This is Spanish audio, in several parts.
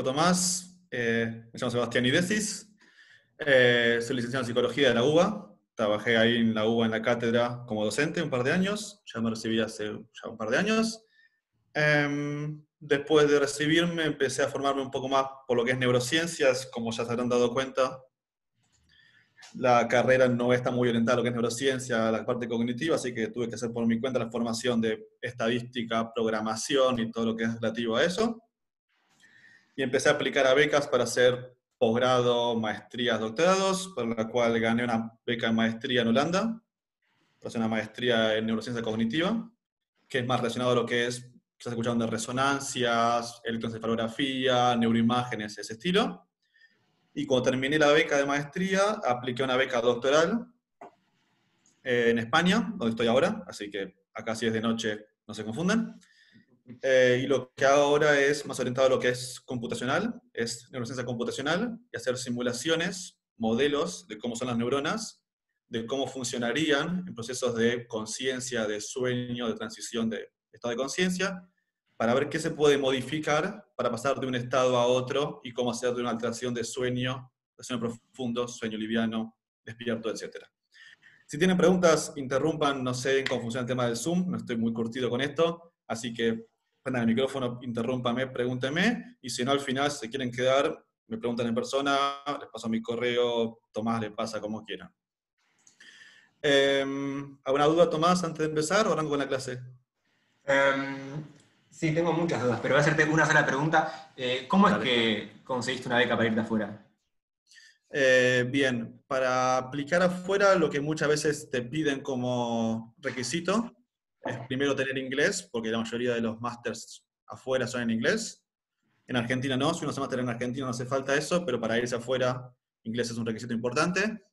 dijo Tomás, eh, me llamo Sebastián Idesis, eh, soy licenciado en Psicología de la UBA, trabajé ahí en la UBA en la cátedra como docente un par de años, ya me recibí hace ya un par de años. Em, después de recibirme empecé a formarme un poco más por lo que es neurociencias, como ya se habrán dado cuenta, la carrera no está muy orientada a lo que es neurociencia, la parte cognitiva, así que tuve que hacer por mi cuenta la formación de estadística, programación y todo lo que es relativo a eso. Y empecé a aplicar a becas para hacer posgrado, maestrías, doctorados, por la cual gané una beca en maestría en Holanda, hacer una maestría en neurociencia cognitiva, que es más relacionado a lo que es, estás escuchando de resonancias, electroencefalografía, neuroimágenes, ese estilo. Y cuando terminé la beca de maestría, apliqué una beca doctoral eh, en España, donde estoy ahora, así que acá si es de noche no se confundan. Eh, y lo que hago ahora es más orientado a lo que es computacional, es neurociencia computacional, y hacer simulaciones, modelos de cómo son las neuronas, de cómo funcionarían en procesos de conciencia, de sueño, de transición de estado de conciencia, para ver qué se puede modificar para pasar de un estado a otro y cómo hacer de una alteración de sueño, de sueño profundo, sueño liviano, despierto, etc. Si tienen preguntas, interrumpan, no sé cómo funciona el tema del Zoom, no estoy muy curtido con esto, así que prendan el micrófono, interrúmpame, pregúntenme, y si no al final se quieren quedar, me preguntan en persona, les paso mi correo, Tomás les pasa como quieran. Eh, ¿Alguna duda, Tomás, antes de empezar o arranco con la clase? Um, Sí, tengo muchas dudas, pero voy a hacerte una sola pregunta. Eh, ¿Cómo es que conseguiste una beca para irte afuera? Eh, bien, para aplicar afuera lo que muchas veces te piden como requisito es primero tener inglés, porque la mayoría de los másters afuera son en inglés. En Argentina no, si uno se máster en Argentina no hace falta eso, pero para irse afuera inglés es un requisito importante.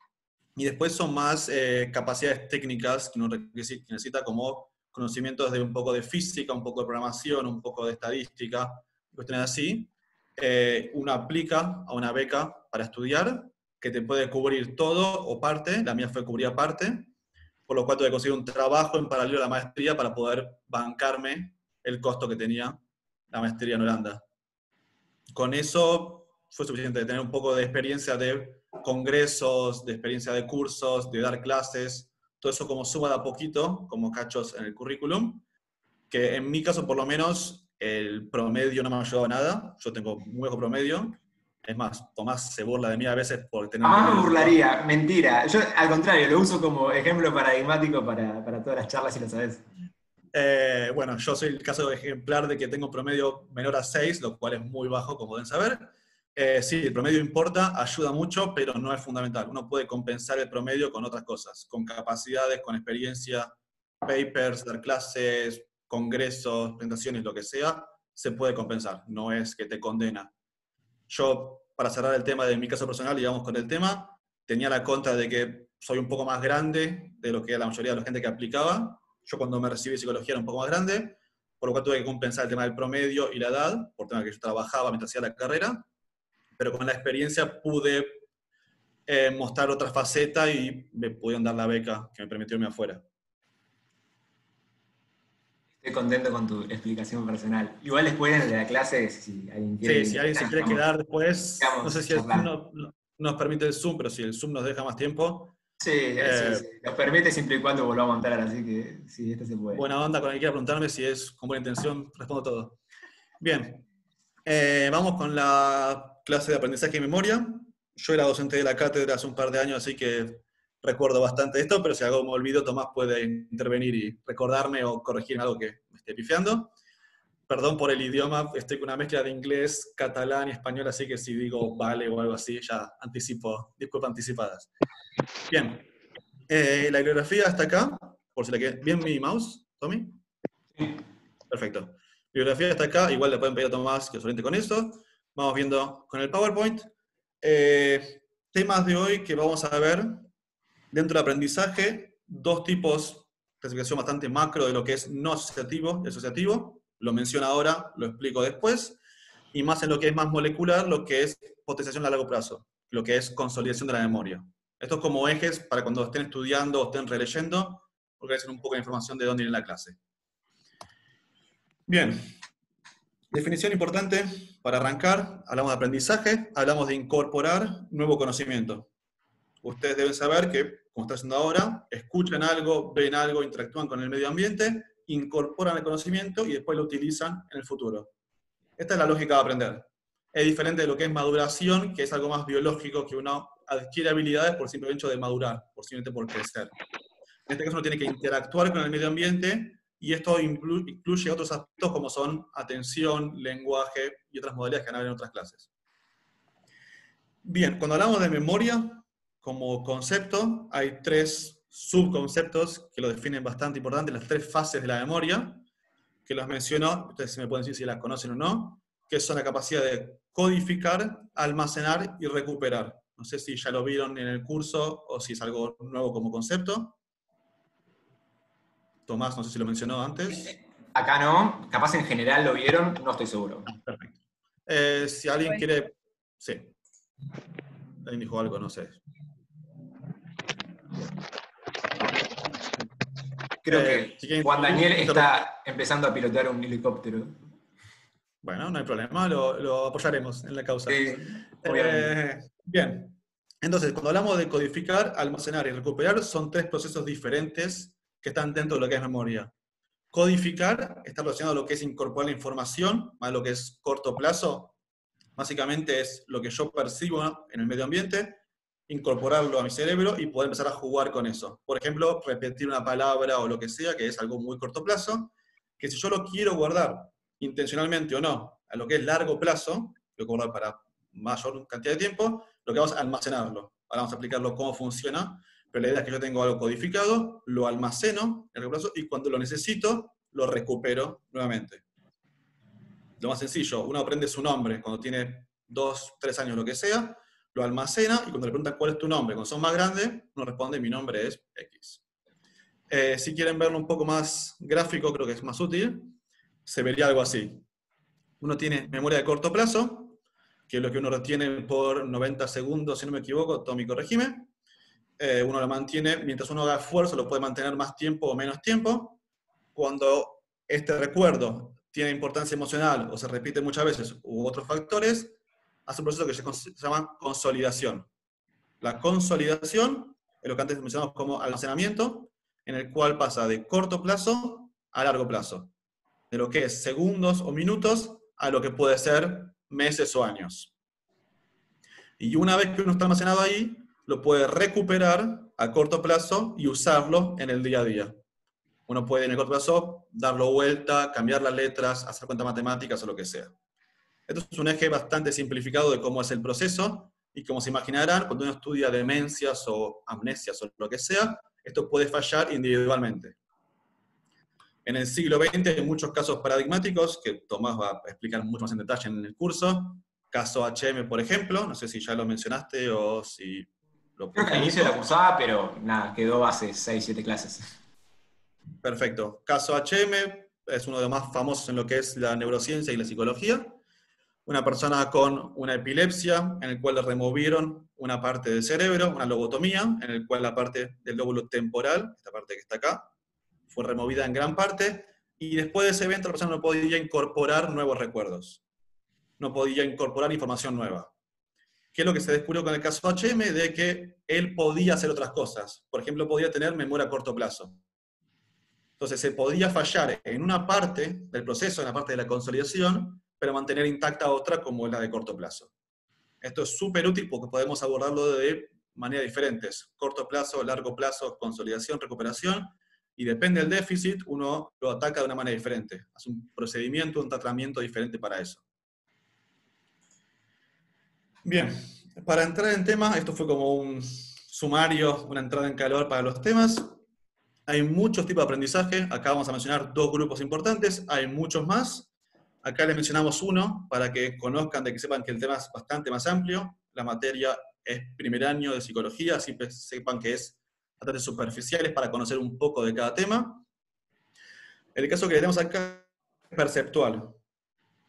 Y después son más eh, capacidades técnicas que uno necesita, como conocimientos de un poco de física, un poco de programación, un poco de estadística, cuestiones así, eh, uno aplica a una beca para estudiar que te puede cubrir todo o parte, la mía fue cubrir parte, por lo cual tuve que conseguir un trabajo en paralelo a la maestría para poder bancarme el costo que tenía la maestría en Holanda. Con eso fue suficiente tener un poco de experiencia de congresos, de experiencia de cursos, de dar clases, todo eso como suma de a poquito, como cachos en el currículum, que en mi caso por lo menos el promedio no me ha ayudado a nada, yo tengo muy bajo promedio, es más, Tomás se burla de mí a veces por tener... Ah, me burlaría, mentira. Yo al contrario, lo uso como ejemplo paradigmático para, para todas las charlas, si lo sabes. Eh, bueno, yo soy el caso ejemplar de que tengo promedio menor a 6, lo cual es muy bajo, como deben saber. Eh, sí, el promedio importa, ayuda mucho, pero no es fundamental. Uno puede compensar el promedio con otras cosas, con capacidades, con experiencia, papers, dar clases, congresos, presentaciones, lo que sea, se puede compensar. No es que te condena. Yo, para cerrar el tema de mi caso personal, digamos con el tema, tenía la contra de que soy un poco más grande de lo que la mayoría de la gente que aplicaba. Yo cuando me recibí psicología era un poco más grande, por lo cual tuve que compensar el tema del promedio y la edad, por tema que yo trabajaba mientras hacía la carrera pero con la experiencia pude eh, mostrar otra faceta y me pudieron dar la beca que me permitió irme afuera. Estoy contento con tu explicación personal. Igual después de la clase, si alguien quiere... Sí, si alguien se quiere quedar después, no sé si el Zoom nos permite el Zoom, pero si el Zoom nos deja más tiempo. Sí, eh, sí, nos permite siempre y cuando volvamos a montar, así que sí, esto se puede. Buena onda, con el que quiera preguntarme si es con buena intención, respondo todo. Bien, eh, vamos con la clase de aprendizaje y memoria. Yo era docente de la cátedra hace un par de años, así que recuerdo bastante esto, pero si algo me olvido, Tomás puede intervenir y recordarme o corregirme algo que me esté pifiando. Perdón por el idioma, estoy con una mezcla de inglés, catalán y español, así que si digo vale o algo así, ya anticipo, disculpas anticipadas. Bien, eh, la bibliografía está acá, por si la que... ¿Bien mi mouse, Tommy? Perfecto. La bibliografía está acá, igual le pueden pedir a Tomás que os oriente con esto. Vamos viendo con el PowerPoint. Eh, temas de hoy que vamos a ver dentro del aprendizaje, dos tipos, clasificación bastante macro de lo que es no asociativo y asociativo. Lo menciono ahora, lo explico después. Y más en lo que es más molecular, lo que es potenciación a largo plazo, lo que es consolidación de la memoria. Esto es como ejes para cuando estén estudiando o estén releyendo, porque un poco de información de dónde viene la clase. Bien, Definición importante para arrancar, hablamos de aprendizaje, hablamos de incorporar nuevo conocimiento. Ustedes deben saber que, como está haciendo ahora, escuchan algo, ven algo, interactúan con el medio ambiente, incorporan el conocimiento y después lo utilizan en el futuro. Esta es la lógica de aprender. Es diferente de lo que es maduración, que es algo más biológico, que uno adquiere habilidades por simple hecho de madurar, por simplemente por crecer. En este caso uno tiene que interactuar con el medio ambiente y esto incluye otros aspectos como son atención, lenguaje y otras modalidades que van a en otras clases. Bien, cuando hablamos de memoria como concepto, hay tres subconceptos que lo definen bastante importante, las tres fases de la memoria, que los menciono, ustedes se me pueden decir si las conocen o no, que son la capacidad de codificar, almacenar y recuperar. No sé si ya lo vieron en el curso o si es algo nuevo como concepto. Tomás, no sé si lo mencionó antes. Acá no, capaz en general lo vieron, no estoy seguro. Ah, perfecto. Eh, si alguien quiere... Sí. Alguien dijo algo, no sé. Creo que eh, Juan Daniel está empezando a pilotar un helicóptero. Bueno, no hay problema, lo, apoyaremos en la causa. Eh, bien, entonces, cuando hablamos de codificar, almacenar y recuperar, son tres procesos diferentes que están dentro de lo que es memoria. Codificar está relacionado a lo que es incorporar la información, más lo que es corto plazo. Básicamente es lo que yo percibo en el medio ambiente, incorporarlo a mi cerebro y poder empezar a jugar con eso. Por ejemplo, repetir una palabra o lo que sea, que es algo muy corto plazo, que si yo lo quiero guardar intencionalmente o no, a lo que es largo plazo, lo guardar para mayor cantidad de tiempo, lo que vamos a almacenarlo. Ahora vamos a explicarlo cómo funciona pero la idea es que yo tengo algo codificado, lo almaceno en el plazo y cuando lo necesito, lo recupero nuevamente. Lo más sencillo, uno aprende su nombre cuando tiene dos, tres años, lo que sea, lo almacena y cuando le preguntan cuál es tu nombre, cuando son más grandes, uno responde mi nombre es X. Eh, si quieren verlo un poco más gráfico, creo que es más útil, se vería algo así. Uno tiene memoria de corto plazo, que es lo que uno retiene por 90 segundos, si no me equivoco, Tommy, corregime. Eh, uno lo mantiene, mientras uno haga esfuerzo, lo puede mantener más tiempo o menos tiempo. Cuando este recuerdo tiene importancia emocional o se repite muchas veces u otros factores, hace un proceso que se, llama consolidación. La consolidación es lo que antes mencionamos como almacenamiento, en el cual pasa de corto plazo a largo plazo, de lo que es segundos o minutos a lo que puede ser meses o años. Y una vez que uno está almacenado ahí, lo puede recuperar a corto plazo y usarlo en el día a día. Uno puede en el corto plazo darlo vuelta, cambiar las letras, hacer cuentas matemáticas o lo que sea. Esto es un eje bastante simplificado de cómo es el proceso y como se imaginarán, cuando uno estudia demencias o amnesias o lo que sea, esto puede fallar individualmente. En el siglo XX hay muchos casos paradigmáticos que Tomás va a explicar mucho más en detalle en el curso. Caso HM, por ejemplo, no sé si ya lo mencionaste o si Creo que al inicio lo cursaba, pero nada, quedó hace 6, 7 clases. Perfecto. Caso HM es uno de los más famosos en lo que es la neurociencia y la psicología. Una persona con una epilepsia en el cual le removieron una parte del cerebro, una lobotomía, en el cual la parte del lóbulo temporal, esta parte que está acá, fue removida en gran parte, y después de ese evento la persona no podía incorporar nuevos recuerdos, no podía incorporar información nueva. ¿Qué es lo que se descubrió con el caso HM? De que él podía hacer otras cosas. Por ejemplo, podía tener memoria a corto plazo. Entonces, se podía fallar en una parte del proceso, en la parte de la consolidación, pero mantener intacta otra como la de corto plazo. Esto es súper útil porque podemos abordarlo de maneras diferentes. Corto plazo, largo plazo, consolidación, recuperación. Y depende del déficit, uno lo ataca de una manera diferente. Hace un procedimiento, un tratamiento diferente para eso. Bien, para entrar en tema, esto fue como un sumario, una entrada en calor para los temas. Hay muchos tipos de aprendizaje, acá vamos a mencionar dos grupos importantes, hay muchos más. Acá les mencionamos uno para que conozcan, de que sepan que el tema es bastante más amplio. La materia es primer año de psicología, así que sepan que es bastante superficiales para conocer un poco de cada tema. El caso que tenemos acá es perceptual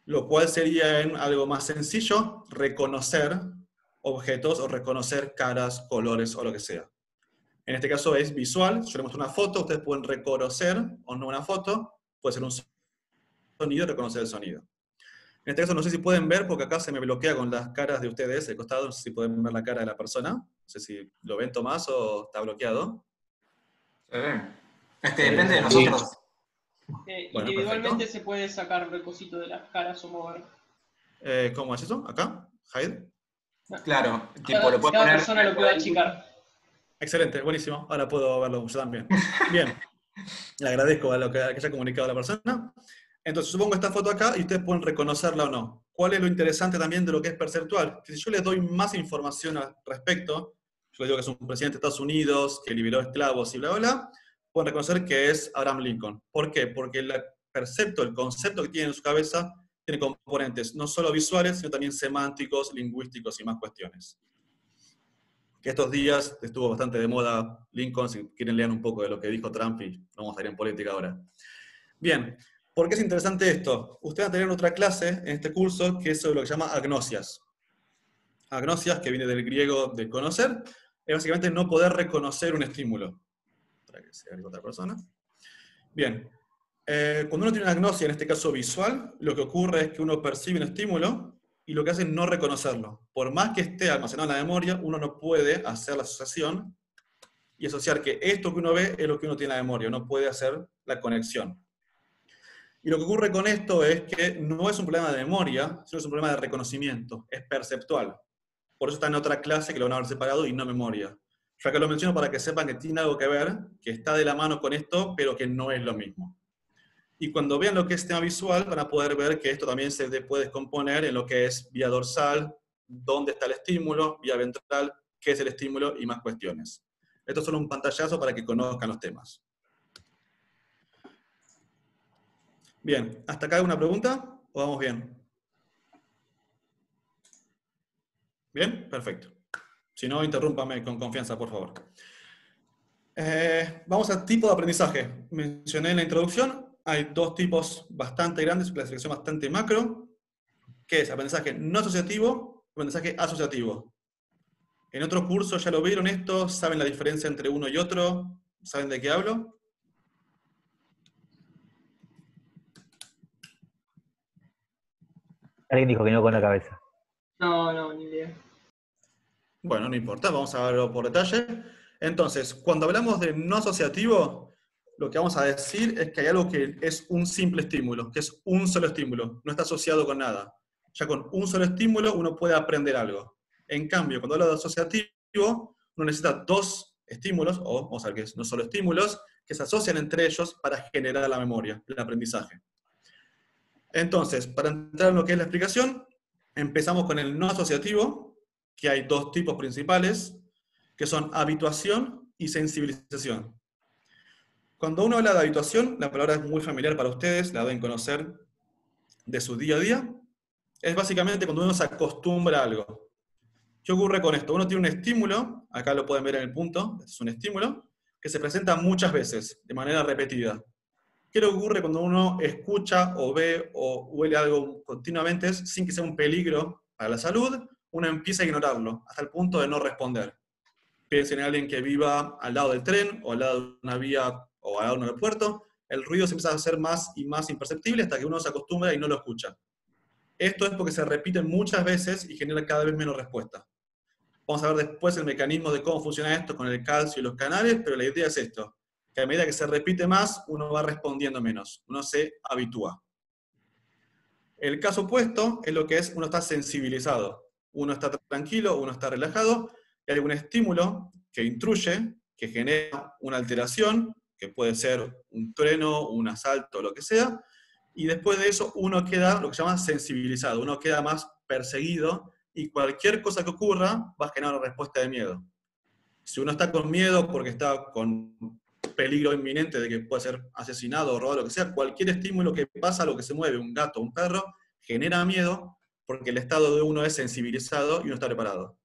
lo cual sería en algo más sencillo, reconocer objetos o reconocer caras, colores o lo que sea. En este caso es visual, yo les muestro una foto, ustedes pueden reconocer o no una foto, puede ser un sonido y reconocer el sonido. En este caso no sé si pueden ver, porque acá se me bloquea con las caras de ustedes, el costado, no sé si pueden ver la cara de la persona. No sé si lo ven Tomás o está bloqueado. Este, depende de nosotros. Eh, individualmente se puede sacar el cosito de las caras o mover. Eh, ¿Cómo es eso? ¿Acá? ¿Hide? Claro, cada, lo cada persona lo puede achicar. Excelente, buenísimo. Ahora puedo verlo yo también. Bien. Le agradezco a lo que, haya comunicado la persona. Entonces, supongo esta foto acá y ustedes pueden reconocerla o no. ¿Cuál es lo interesante también de lo que es perceptual? Que si yo les doy más información al respecto, yo les digo que es un presidente de Estados Unidos, que liberó esclavos y bla, bla, bla, pueden reconocer que es Abraham Lincoln. ¿Por qué? Porque el percepto, el concepto que tiene en su cabeza, tiene componentes no solo visuales, sino también semánticos, lingüísticos y más cuestiones. Que estos días estuvo bastante de moda Lincoln, si quieren leer un poco de lo que dijo Trump y vamos a ir en política ahora. Bien, ¿por qué es interesante esto? Ustedes van a tener otra clase en este curso que es sobre lo que se llama agnosias. Agnosias, que viene del griego de conocer, es básicamente no poder reconocer un estímulo. Para que sea otra persona. Bien, eh, cuando uno tiene una agnosia, en este caso visual, lo que ocurre es que uno percibe un estímulo y lo que hace es no reconocerlo. Por más que esté almacenado en la memoria, uno no puede hacer la asociación y asociar que esto que uno ve es lo que uno tiene en la memoria, no puede hacer la conexión. Y lo que ocurre con esto es que no es un problema de memoria, sino es un problema de reconocimiento, es perceptual. Por eso está en otra clase que lo van a haber separado y no memoria. Ya que lo menciono para que sepan que tiene algo que ver, que está de la mano con esto, pero que no es lo mismo. Y cuando vean lo que es tema visual, van a poder ver que esto también se puede descomponer en lo que es vía dorsal, dónde está el estímulo, vía ventral, qué es el estímulo y más cuestiones. Esto es solo un pantallazo para que conozcan los temas. Bien, ¿hasta acá una pregunta o vamos bien? ¿Bien? Perfecto. Si no, interrúmpame con confianza, por favor. Eh, vamos al tipo de aprendizaje. Mencioné en la introducción hay dos tipos bastante grandes, clasificación bastante macro, que es aprendizaje no asociativo aprendizaje asociativo. En otro curso ya lo vieron esto, saben la diferencia entre uno y otro, saben de qué hablo. Alguien dijo que no con la cabeza. No, no, ni idea. Bueno, no importa, vamos a verlo por detalle. Entonces, cuando hablamos de no asociativo, lo que vamos a decir es que hay algo que es un simple estímulo, que es un solo estímulo, no está asociado con nada. Ya con un solo estímulo uno puede aprender algo. En cambio, cuando hablo de asociativo, uno necesita dos estímulos, o vamos a ver que no solo estímulos, que se asocian entre ellos para generar la memoria, el aprendizaje. Entonces, para entrar en lo que es la explicación, empezamos con el no asociativo, que hay dos tipos principales, que son habituación y sensibilización. Cuando uno habla de habituación, la palabra es muy familiar para ustedes, la deben conocer de su día a día. Es básicamente cuando uno se acostumbra a algo. ¿Qué ocurre con esto? Uno tiene un estímulo, acá lo pueden ver en el punto, es un estímulo, que se presenta muchas veces, de manera repetida. ¿Qué le ocurre cuando uno escucha o ve o huele algo continuamente sin que sea un peligro para la salud? Uno empieza a ignorarlo, hasta el punto de no responder. Piensen en alguien que viva al lado del tren o al lado de una vía o a un aeropuerto, el ruido se empieza a hacer más y más imperceptible hasta que uno se acostumbra y no lo escucha. Esto es porque se repite muchas veces y genera cada vez menos respuesta. Vamos a ver después el mecanismo de cómo funciona esto con el calcio y los canales, pero la idea es esto, a medida que se repite más, uno va respondiendo menos, uno se habitúa. El caso opuesto es lo que es uno está sensibilizado, uno está tranquilo, uno está relajado, y hay algún estímulo que intruye, que genera una alteración, que puede ser un trueno, un asalto, lo que sea, y después de eso uno queda lo que se llama sensibilizado, uno queda más perseguido y cualquier cosa que ocurra va a generar una respuesta de miedo. Si uno está con miedo porque está con peligro inminente de que puede ser asesinado o robado, lo que sea, cualquier estímulo que pasa, lo que se mueve, un gato, un perro, genera miedo porque el estado de uno es sensibilizado y uno está preparado.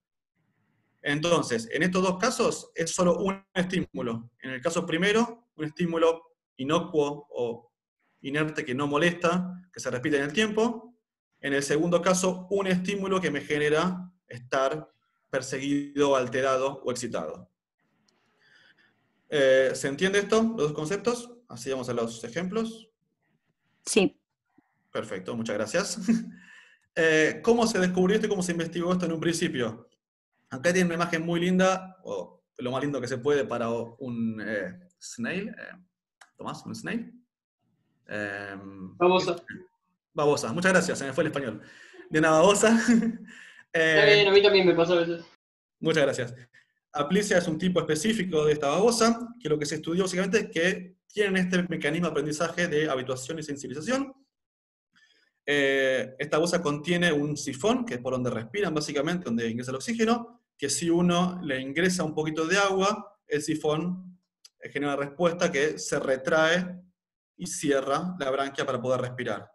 Entonces, en estos dos casos es solo un estímulo. En el caso primero, un estímulo inocuo o inerte que no molesta, que se repite en el tiempo. En el segundo caso, un estímulo que me genera estar perseguido, alterado o excitado. Eh, ¿Se entiende esto, los dos conceptos? Así vamos a los ejemplos. Sí. Perfecto, muchas gracias. eh, ¿cómo se descubrió esto y cómo se investigó esto en un principio? Acá tiene una imagen muy linda, o lo más lindo que se puede para un eh, snail. Eh, Tomás, un snail. babosa. Babosa, muchas gracias, se me fue el español. De una babosa. a mí también me pasó a veces. Muchas gracias. Aplicia es un tipo específico de esta babosa, que lo que se estudió básicamente es que tienen este mecanismo de aprendizaje de habituación y sensibilización. Eh, esta babosa contiene un sifón, que es por donde respiran básicamente, donde ingresa el oxígeno, que si uno le ingresa un poquito de agua, el sifón genera una respuesta que se retrae y cierra la branquia para poder respirar.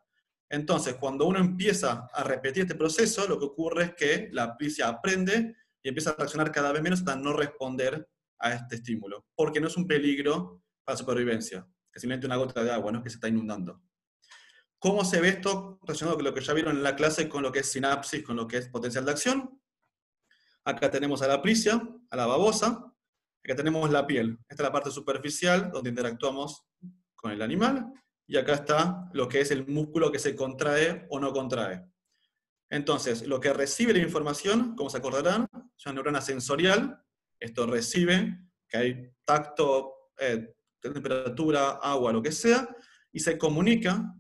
Entonces, cuando uno empieza a repetir este proceso, lo que ocurre es que la aplicia aprende y empieza a reaccionar cada vez menos hasta no responder a este estímulo, porque no es un peligro para la supervivencia, es simplemente una gota de agua, ¿no? que se está inundando. ¿Cómo se ve esto relacionado con lo que ya vieron en la clase, con lo que es sinapsis, con lo que es potencial de acción? Acá tenemos a la aplicia, a la babosa, acá tenemos la piel. Esta es la parte superficial donde interactuamos con el animal, y acá está lo que es el músculo que se contrae o no contrae. Entonces, lo que recibe la información, como se acordarán, es una neurona sensorial. Esto recibe que hay tacto, eh, temperatura, agua, lo que sea, y se comunica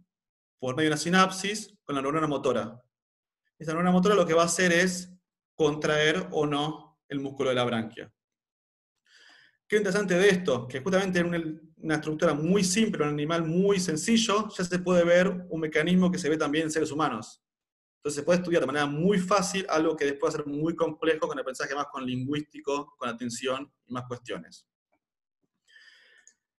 por medio de una sinapsis con la neurona motora. Esta neurona motora lo que va a hacer es contraer o no el músculo de la branquia. Qué interesante de esto, que justamente en una estructura muy simple, un animal muy sencillo, ya se puede ver un mecanismo que se ve también en seres humanos. Entonces se puede estudiar de manera muy fácil algo que después va a ser muy complejo con el aprendizaje más con lingüístico, con atención y más cuestiones.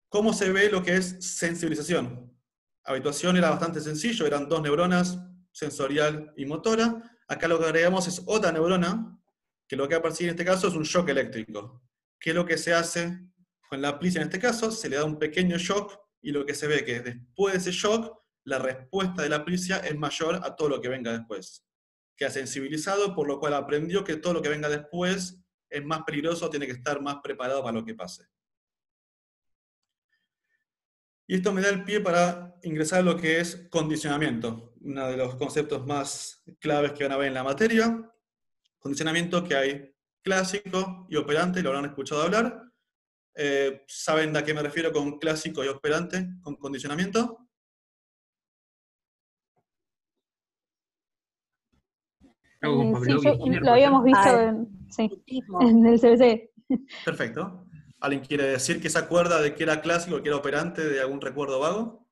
¿Cómo se ve lo que es sensibilización? Habituación era bastante sencillo, eran dos neuronas, sensorial y motora. Acá lo que agregamos es otra neurona, que lo que va a percibir en este caso es un shock eléctrico. ¿Qué es lo que se hace con la aplicia en este caso? Se le da un pequeño shock y lo que se ve que después de ese shock la respuesta de la aplicia es mayor a todo lo que venga después. Queda sensibilizado, por lo cual aprendió que todo lo que venga después es más peligroso, tiene que estar más preparado para lo que pase. Y esto me da el pie para ingresar a lo que es condicionamiento, uno de los conceptos más claves que van a ver en la materia. Condicionamiento que hay clásico y operante, lo habrán escuchado hablar. Eh, ¿Saben a qué me refiero con clásico y operante, con condicionamiento? Eh, sí, lo habíamos visto ah, en, el CBC. Perfecto. ¿Alguien quiere decir que se acuerda de que era clásico, que era operante, de algún recuerdo vago?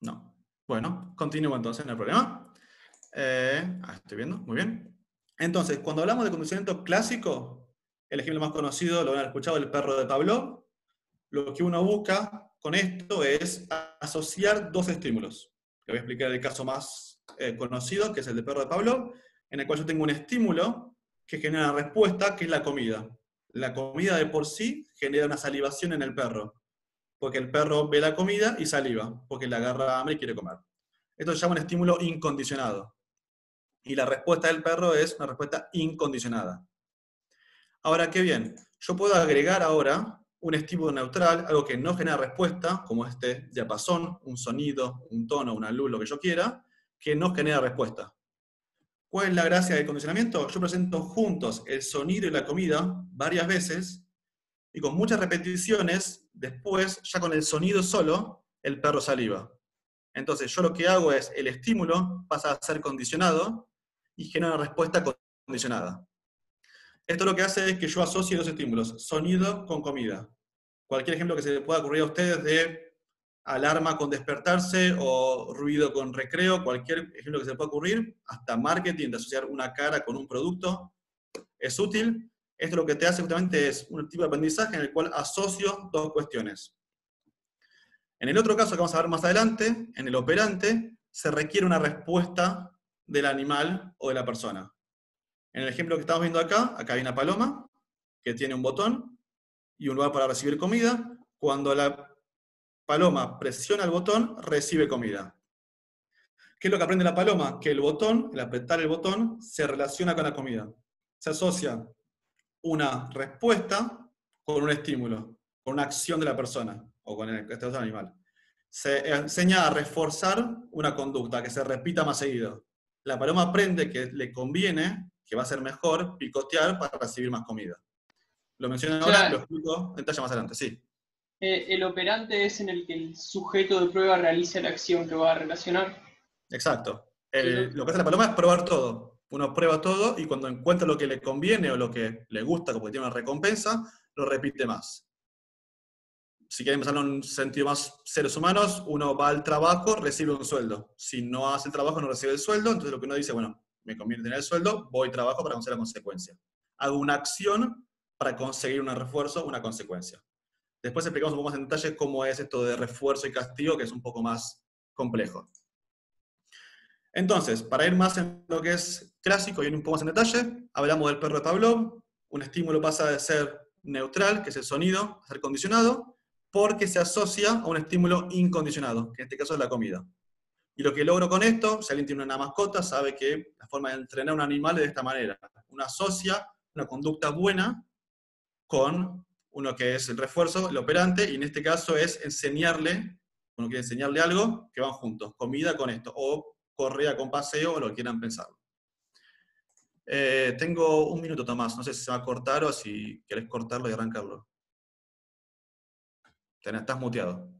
No. Bueno, continúo entonces, no hay problema. Eh, ah, estoy viendo, muy bien. Entonces, cuando hablamos de condicionamiento clásico, el ejemplo más conocido, lo han escuchado, el perro de Pablo, lo que uno busca con esto es asociar dos estímulos. Le voy a explicar el caso más eh, conocido, que es el de perro de Pablo, en el cual yo tengo un estímulo que genera una respuesta, que es la comida. La comida de por sí genera una salivación en el perro, porque el perro ve la comida y saliva, porque le agarra hambre y quiere comer. Esto se llama un estímulo incondicionado. Y la respuesta del perro es una respuesta incondicionada. Ahora, qué bien. Yo puedo agregar ahora un estímulo neutral, algo que no genera respuesta, como este diapasón, un sonido, un tono, una luz, lo que yo quiera, que no genera respuesta. ¿Cuál es la gracia del condicionamiento? Yo presento juntos el sonido y la comida varias veces, y con muchas repeticiones, después, ya con el sonido solo, el perro saliva. Entonces, yo lo que hago es, el estímulo pasa a ser condicionado y genera una respuesta condicionada. Esto lo que hace es que yo asocie dos estímulos, sonido con comida. Cualquier ejemplo que se le pueda ocurrir a ustedes de alarma con despertarse o ruido con recreo, cualquier ejemplo que se le pueda ocurrir, hasta marketing, de asociar una cara con un producto, es útil. Esto lo que te hace justamente es un tipo de aprendizaje en el cual asocio dos cuestiones. En el otro caso que vamos a ver más adelante, en el operante, se requiere una respuesta del animal o de la persona. En el ejemplo que estamos viendo acá, acá hay una paloma que tiene un botón y un lugar para recibir comida. Cuando la paloma presiona el botón, recibe comida. ¿Qué es lo que aprende la paloma? Que el botón, el apretar el botón, se relaciona con la comida. Se asocia una respuesta con un estímulo, con una acción de la persona o con el este animal. Se enseña a reforzar una conducta, que se repita más seguido. La paloma aprende que le conviene, que va a ser mejor, picotear para recibir más comida. Lo menciono ahora, lo explico en detalle más adelante, sí. Eh, el operante es en el que el sujeto de prueba realiza la acción que va a relacionar. Exacto. lo que hace la paloma es probar todo. Uno prueba todo y cuando encuentra lo que le conviene o lo que le gusta, como que tiene una recompensa, lo repite más. Si quieren pensarlo en un sentido más seres humanos, uno va al trabajo, recibe un sueldo. Si no hace el trabajo, no recibe el sueldo, entonces lo que uno dice, bueno, me conviene tener el sueldo, voy trabajo para conseguir la consecuencia. Hago una acción para conseguir un refuerzo, una consecuencia. Después explicamos un poco más en detalle cómo es esto de refuerzo y castigo, que es un poco más complejo. Entonces, para ir más en lo que es clásico y ir un poco más en detalle, hablamos del perro de Pavlov. Un estímulo pasa de ser neutral, que es el sonido, a ser condicionado, porque se asocia a un estímulo incondicionado, que en este caso es la comida. Y lo que logro con esto, si alguien tiene una mascota, sabe que la forma de entrenar a un animal es de esta manera. Uno asocia una conducta buena con uno que es el refuerzo, el operante, y en este caso es enseñarle, uno quiere enseñarle algo, que van juntos, comida con esto, o correa con paseo, o lo que quieran pensar. Eh, tengo un minuto, Tomás, no sé si se va a cortar o si querés cortarlo y arrancarlo. Estás muteado.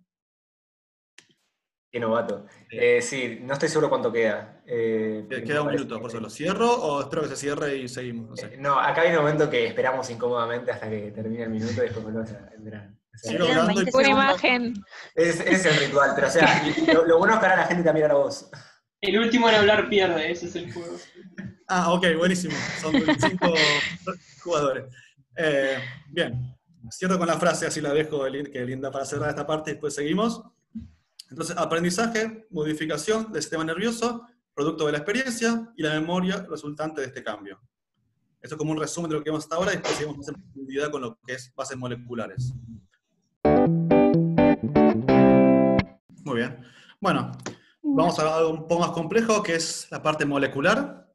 Qué novato. Eh, sí, no estoy seguro cuánto queda. Eh, queda un minuto, por eso. ¿Lo cierro o espero que se cierre y seguimos? No, acá hay un momento que esperamos incómodamente hasta que termine el minuto y después volvemos a entrar. Una imagen. Es, es, el ritual, pero o sea, lo, bueno es que ahora la gente también a la voz. El último en hablar pierde, ese es el juego. Ah, ok, buenísimo. Son 25 jugadores. Eh, bien, cierro con la frase, así la dejo que linda para cerrar esta parte y después seguimos. Entonces, aprendizaje, modificación del sistema nervioso, producto de la experiencia y la memoria resultante de este cambio. Esto es como un resumen de lo que vemos hasta ahora y después seguimos más en profundidad con lo que es bases moleculares. Muy bien. Bueno, vamos a algo un poco más complejo, que es la parte molecular.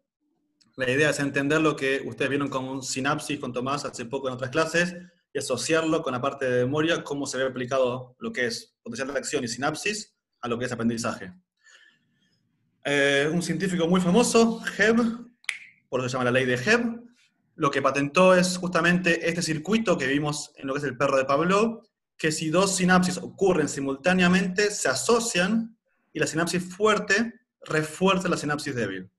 La idea es entender lo que ustedes vieron como sinapsis con Tomás hace poco en otras clases, y asociarlo con la parte de memoria, cómo se ve aplicado lo que es potencial de acción y sinapsis a lo que es aprendizaje. Eh, un científico muy famoso, Hebb, por eso se llama la ley de Hebb, lo que patentó es justamente este circuito que vimos en lo que es el perro de Pavlov, que si dos sinapsis ocurren simultáneamente, se asocian y la sinapsis fuerte refuerza la sinapsis débil.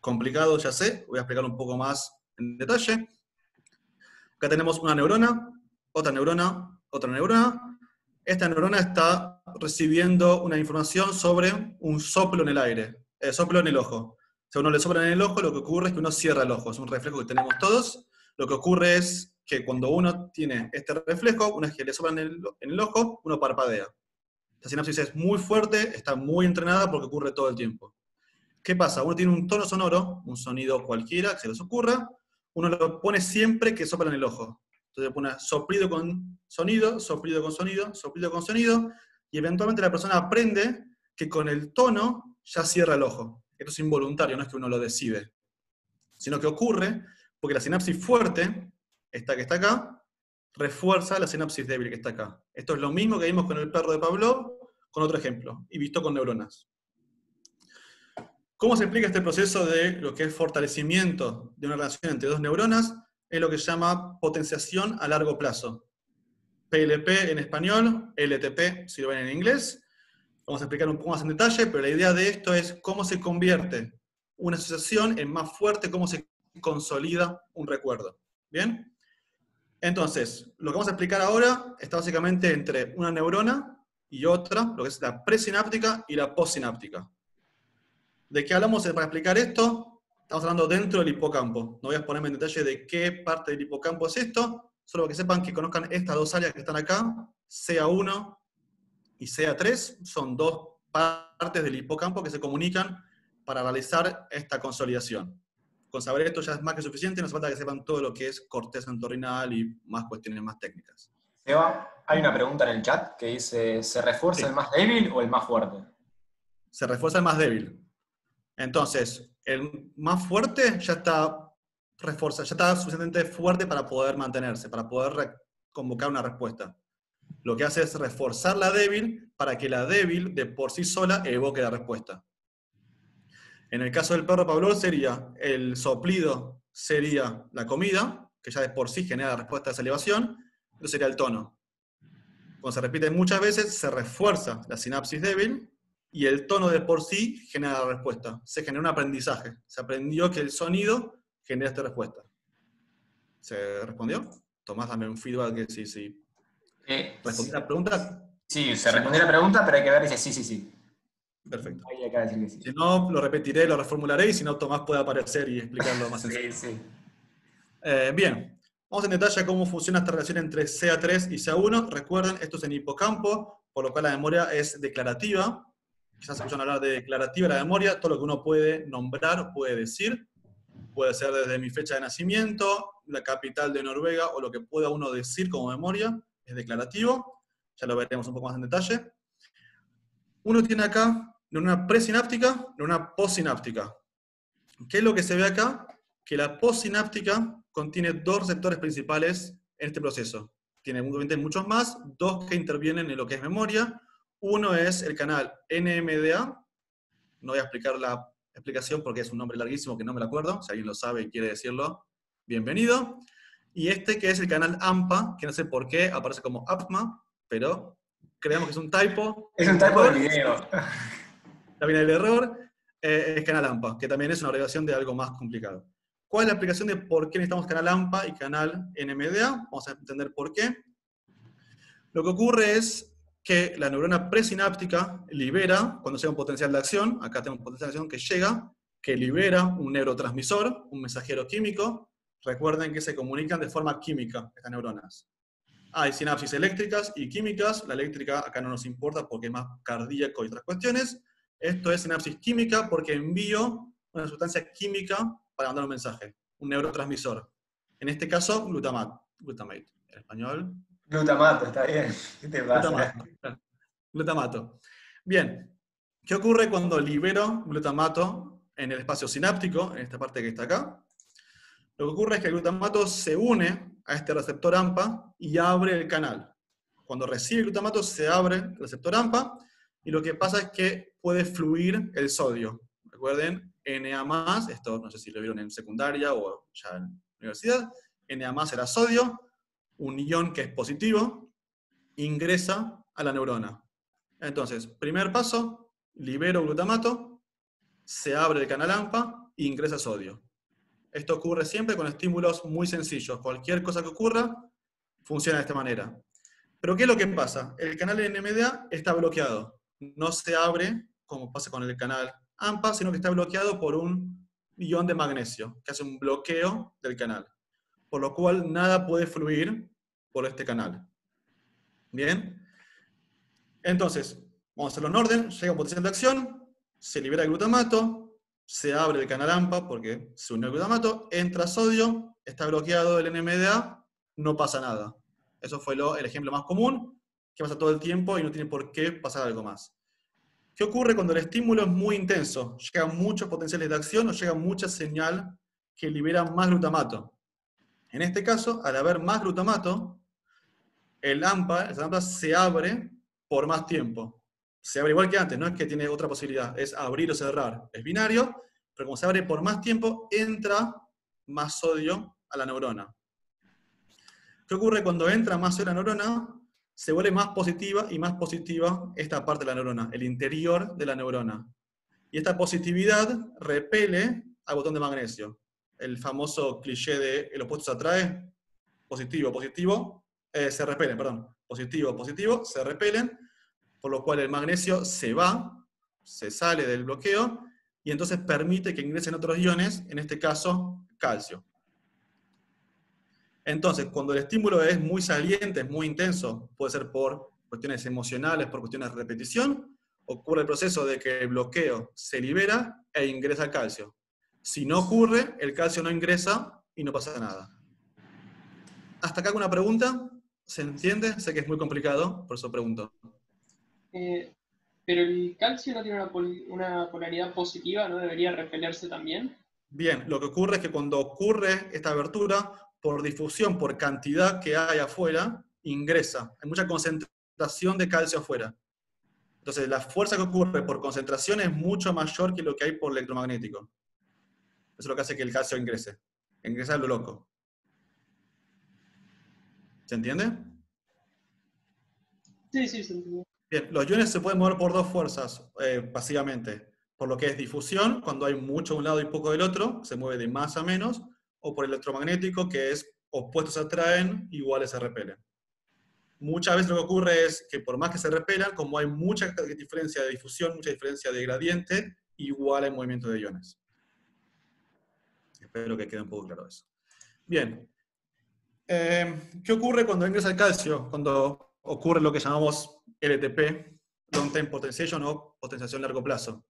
Complicado, ya sé, voy a explicar un poco más en detalle. Acá tenemos una neurona, otra neurona, otra neurona. Esta neurona está recibiendo una información sobre un soplo en el aire, eh, soplo en el ojo. Si uno le sopla en el ojo, lo que ocurre es que uno cierra el ojo. Es un reflejo que tenemos todos. Lo que ocurre es que cuando uno tiene este reflejo, una vez que le soplan en el, en el ojo, uno parpadea. Esta sinapsis es muy fuerte, está muy entrenada porque ocurre todo el tiempo. ¿Qué pasa? Uno tiene un tono sonoro, un sonido cualquiera que se les ocurra, uno lo pone siempre que sopla en el ojo. Entonces pone soplido con sonido, soplido con sonido, soplido con sonido, y eventualmente la persona aprende que con el tono ya cierra el ojo. Esto es involuntario, no es que uno lo decide, sino que ocurre porque la sinapsis fuerte, esta que está acá, refuerza la sinapsis débil que está acá. Esto es lo mismo que vimos con el perro de Pavlov, con otro ejemplo, y visto con neuronas. ¿Cómo se explica este proceso de lo que es fortalecimiento de una relación entre dos neuronas? Es lo que se llama potenciación a largo plazo. PLP en español, LTP si lo ven en inglés. Vamos a explicar un poco más en detalle, pero la idea de esto es cómo se convierte una asociación en más fuerte, cómo se consolida un recuerdo. ¿Bien? Entonces, lo que vamos a explicar ahora está básicamente entre una neurona y otra, lo que es la presináptica y la postsináptica. ¿De qué hablamos para explicar esto? Estamos hablando dentro del hipocampo. No voy a ponerme en detalle de qué parte del hipocampo es esto, solo que sepan que conozcan estas dos áreas que están acá, CA1 y CA3, son dos partes del hipocampo que se comunican para realizar esta consolidación. Con saber esto ya es más que suficiente, no hace falta que sepan todo lo que es corteza entorrinal y más cuestiones más técnicas. Seba, hay una pregunta en el chat que dice, ¿se refuerza el más débil o el más fuerte? Se refuerza el más débil. Entonces, el más fuerte ya está reforzado, ya está suficientemente fuerte para poder mantenerse, para poder convocar una respuesta. Lo que hace es reforzar la débil para que la débil de por sí sola evoque la respuesta. En el caso del perro Pablo sería el soplido sería la comida, que ya de por sí genera la respuesta a esa elevación, eso sería el tono. Cuando se repite muchas veces, se refuerza la sinapsis débil y el tono de por sí genera la respuesta. Se genera un aprendizaje. Se aprendió que el sonido genera esta respuesta. ¿Se respondió? Tomás, dame un feedback que sí, sí. Eh, ¿Respondí la pregunta? Sí, se respondió la pregunta, pero hay que ver si sí, sí, sí. Perfecto. Si no, lo repetiré, lo reformularé y si no, Tomás puede aparecer y explicarlo más sencillo. sí, sí. Eh, bien, vamos en detalle a cómo funciona esta relación entre CA3 y CA1. Recuerden, esto es en hipocampo, por lo cual la memoria es declarativa. Quizás escuchan hablar de declarativa la memoria, todo lo que uno puede nombrar, puede decir. Puede ser desde mi fecha de nacimiento, la capital de Noruega, o lo que pueda uno decir como memoria, es declarativo. Ya lo veremos un poco más en detalle. Uno tiene acá una presináptica una postsináptica. ¿Qué es lo que se ve acá? Que la postsináptica contiene dos receptores principales en este proceso. Tiene muchos más, dos que intervienen en lo que es memoria. Uno es el canal NMDA, no voy a explicar la explicación porque es un nombre larguísimo que no me lo acuerdo, si alguien lo sabe y quiere decirlo, bienvenido. Y este que es el canal AMPA, que no sé por qué aparece como APMA, pero creemos que es un typo. Es un typo del video. También el error eh, es canal AMPA, que también es una abreviación de algo más complicado. ¿Cuál es la explicación de por qué necesitamos canal AMPA y canal NMDA? Vamos a entender por qué. Lo que ocurre es que la neurona presináptica libera, cuando llega un potencial de acción, acá tenemos un potencial de acción que llega, que libera un neurotransmisor, un mensajero químico. Recuerden que se comunican de forma química estas neuronas. Hay sinapsis eléctricas y químicas. La eléctrica acá no nos importa porque es más cardíaco y otras cuestiones. Esto es sinapsis química porque envío una sustancia química para mandar un mensaje, un neurotransmisor. En este caso, glutamato. Glutamate. En español. Glutamato, está bien. ¿Qué te pasa? Glutamato. glutamato. Bien. ¿Qué ocurre cuando libero glutamato en el espacio sináptico, en esta parte que está acá? Lo que ocurre es que el glutamato se une a este receptor AMPA y abre el canal. Cuando recibe el glutamato se abre el receptor AMPA y lo que pasa es que puede fluir el sodio. Recuerden, Na+, esto no sé si lo vieron en secundaria o ya en universidad, Na+, era sodio, un ion que es positivo, ingresa a la neurona. Entonces, primer paso, libero glutamato, se abre el canal AMPA e ingresa sodio. Esto ocurre siempre con estímulos muy sencillos. Cualquier cosa que ocurra, funciona de esta manera. Pero ¿qué es lo que pasa? El canal NMDA está bloqueado. No se abre, como pasa con el canal AMPA, sino que está bloqueado por un ion de magnesio, que hace un bloqueo del canal. Por lo cual nada puede fluir por este canal. Bien. Entonces, vamos a hacerlo en orden. Llega un potencial de acción, se libera el glutamato, se abre el canal AMPA porque se une el glutamato, entra sodio, está bloqueado el NMDA, no pasa nada. Eso fue el ejemplo más común, que pasa todo el tiempo y no tiene por qué pasar algo más. ¿Qué ocurre cuando el estímulo es muy intenso? Llegan muchos potenciales de acción o llega mucha señal que libera más glutamato. En este caso, al haber más glutamato, el AMPA, el AMPA se abre por más tiempo. Se abre igual que antes, no es que tiene otra posibilidad, es abrir o cerrar. Es binario, pero como se abre por más tiempo, entra más sodio a la neurona. ¿Qué ocurre cuando entra más sodio a la neurona? se vuelve más positiva y más positiva esta parte de la neurona, el interior de la neurona. Y esta positividad repele al botón de magnesio. El famoso cliché de el opuesto se atrae, positivo, positivo, eh, se repelen, perdón, positivo, positivo, se repelen, por lo cual el magnesio se va, se sale del bloqueo, y entonces permite que ingresen otros iones, en este caso calcio. Entonces, cuando el estímulo es muy saliente, es muy intenso, puede ser por cuestiones emocionales, por cuestiones de repetición, ocurre el proceso de que el bloqueo se libera e ingresa calcio. Si no ocurre, el calcio no ingresa y no pasa nada. ¿Hasta acá alguna pregunta? ¿Se entiende? Sé que es muy complicado, por eso pregunto. Eh, pero el calcio no tiene una, polaridad positiva, ¿no debería repelerse también? Bien, lo que ocurre es que cuando ocurre esta abertura, por difusión, por cantidad que hay afuera, ingresa. Hay mucha concentración de calcio afuera. Entonces, la fuerza que ocurre por concentración es mucho mayor que lo que hay por electromagnético. Eso es lo que hace que el calcio ingrese. Ingresa a lo loco. ¿Se entiende? Sí, sí, se entiende. Bien, los iones se pueden mover por dos fuerzas, eh, básicamente. Por lo que es difusión, cuando hay mucho de un lado y poco del otro, se mueve de más a menos, o por electromagnético, que es opuestos se atraen, iguales se repelen. Muchas veces lo que ocurre es que por más que se repelan, como hay mucha diferencia de difusión, mucha diferencia de gradiente, igual hay movimiento de iones. Espero que quede un poco claro eso. Bien. Eh, ¿Qué ocurre cuando ingresa el calcio? Cuando ocurre lo que llamamos LTP, Long Term Potentiation o potenciación a largo plazo.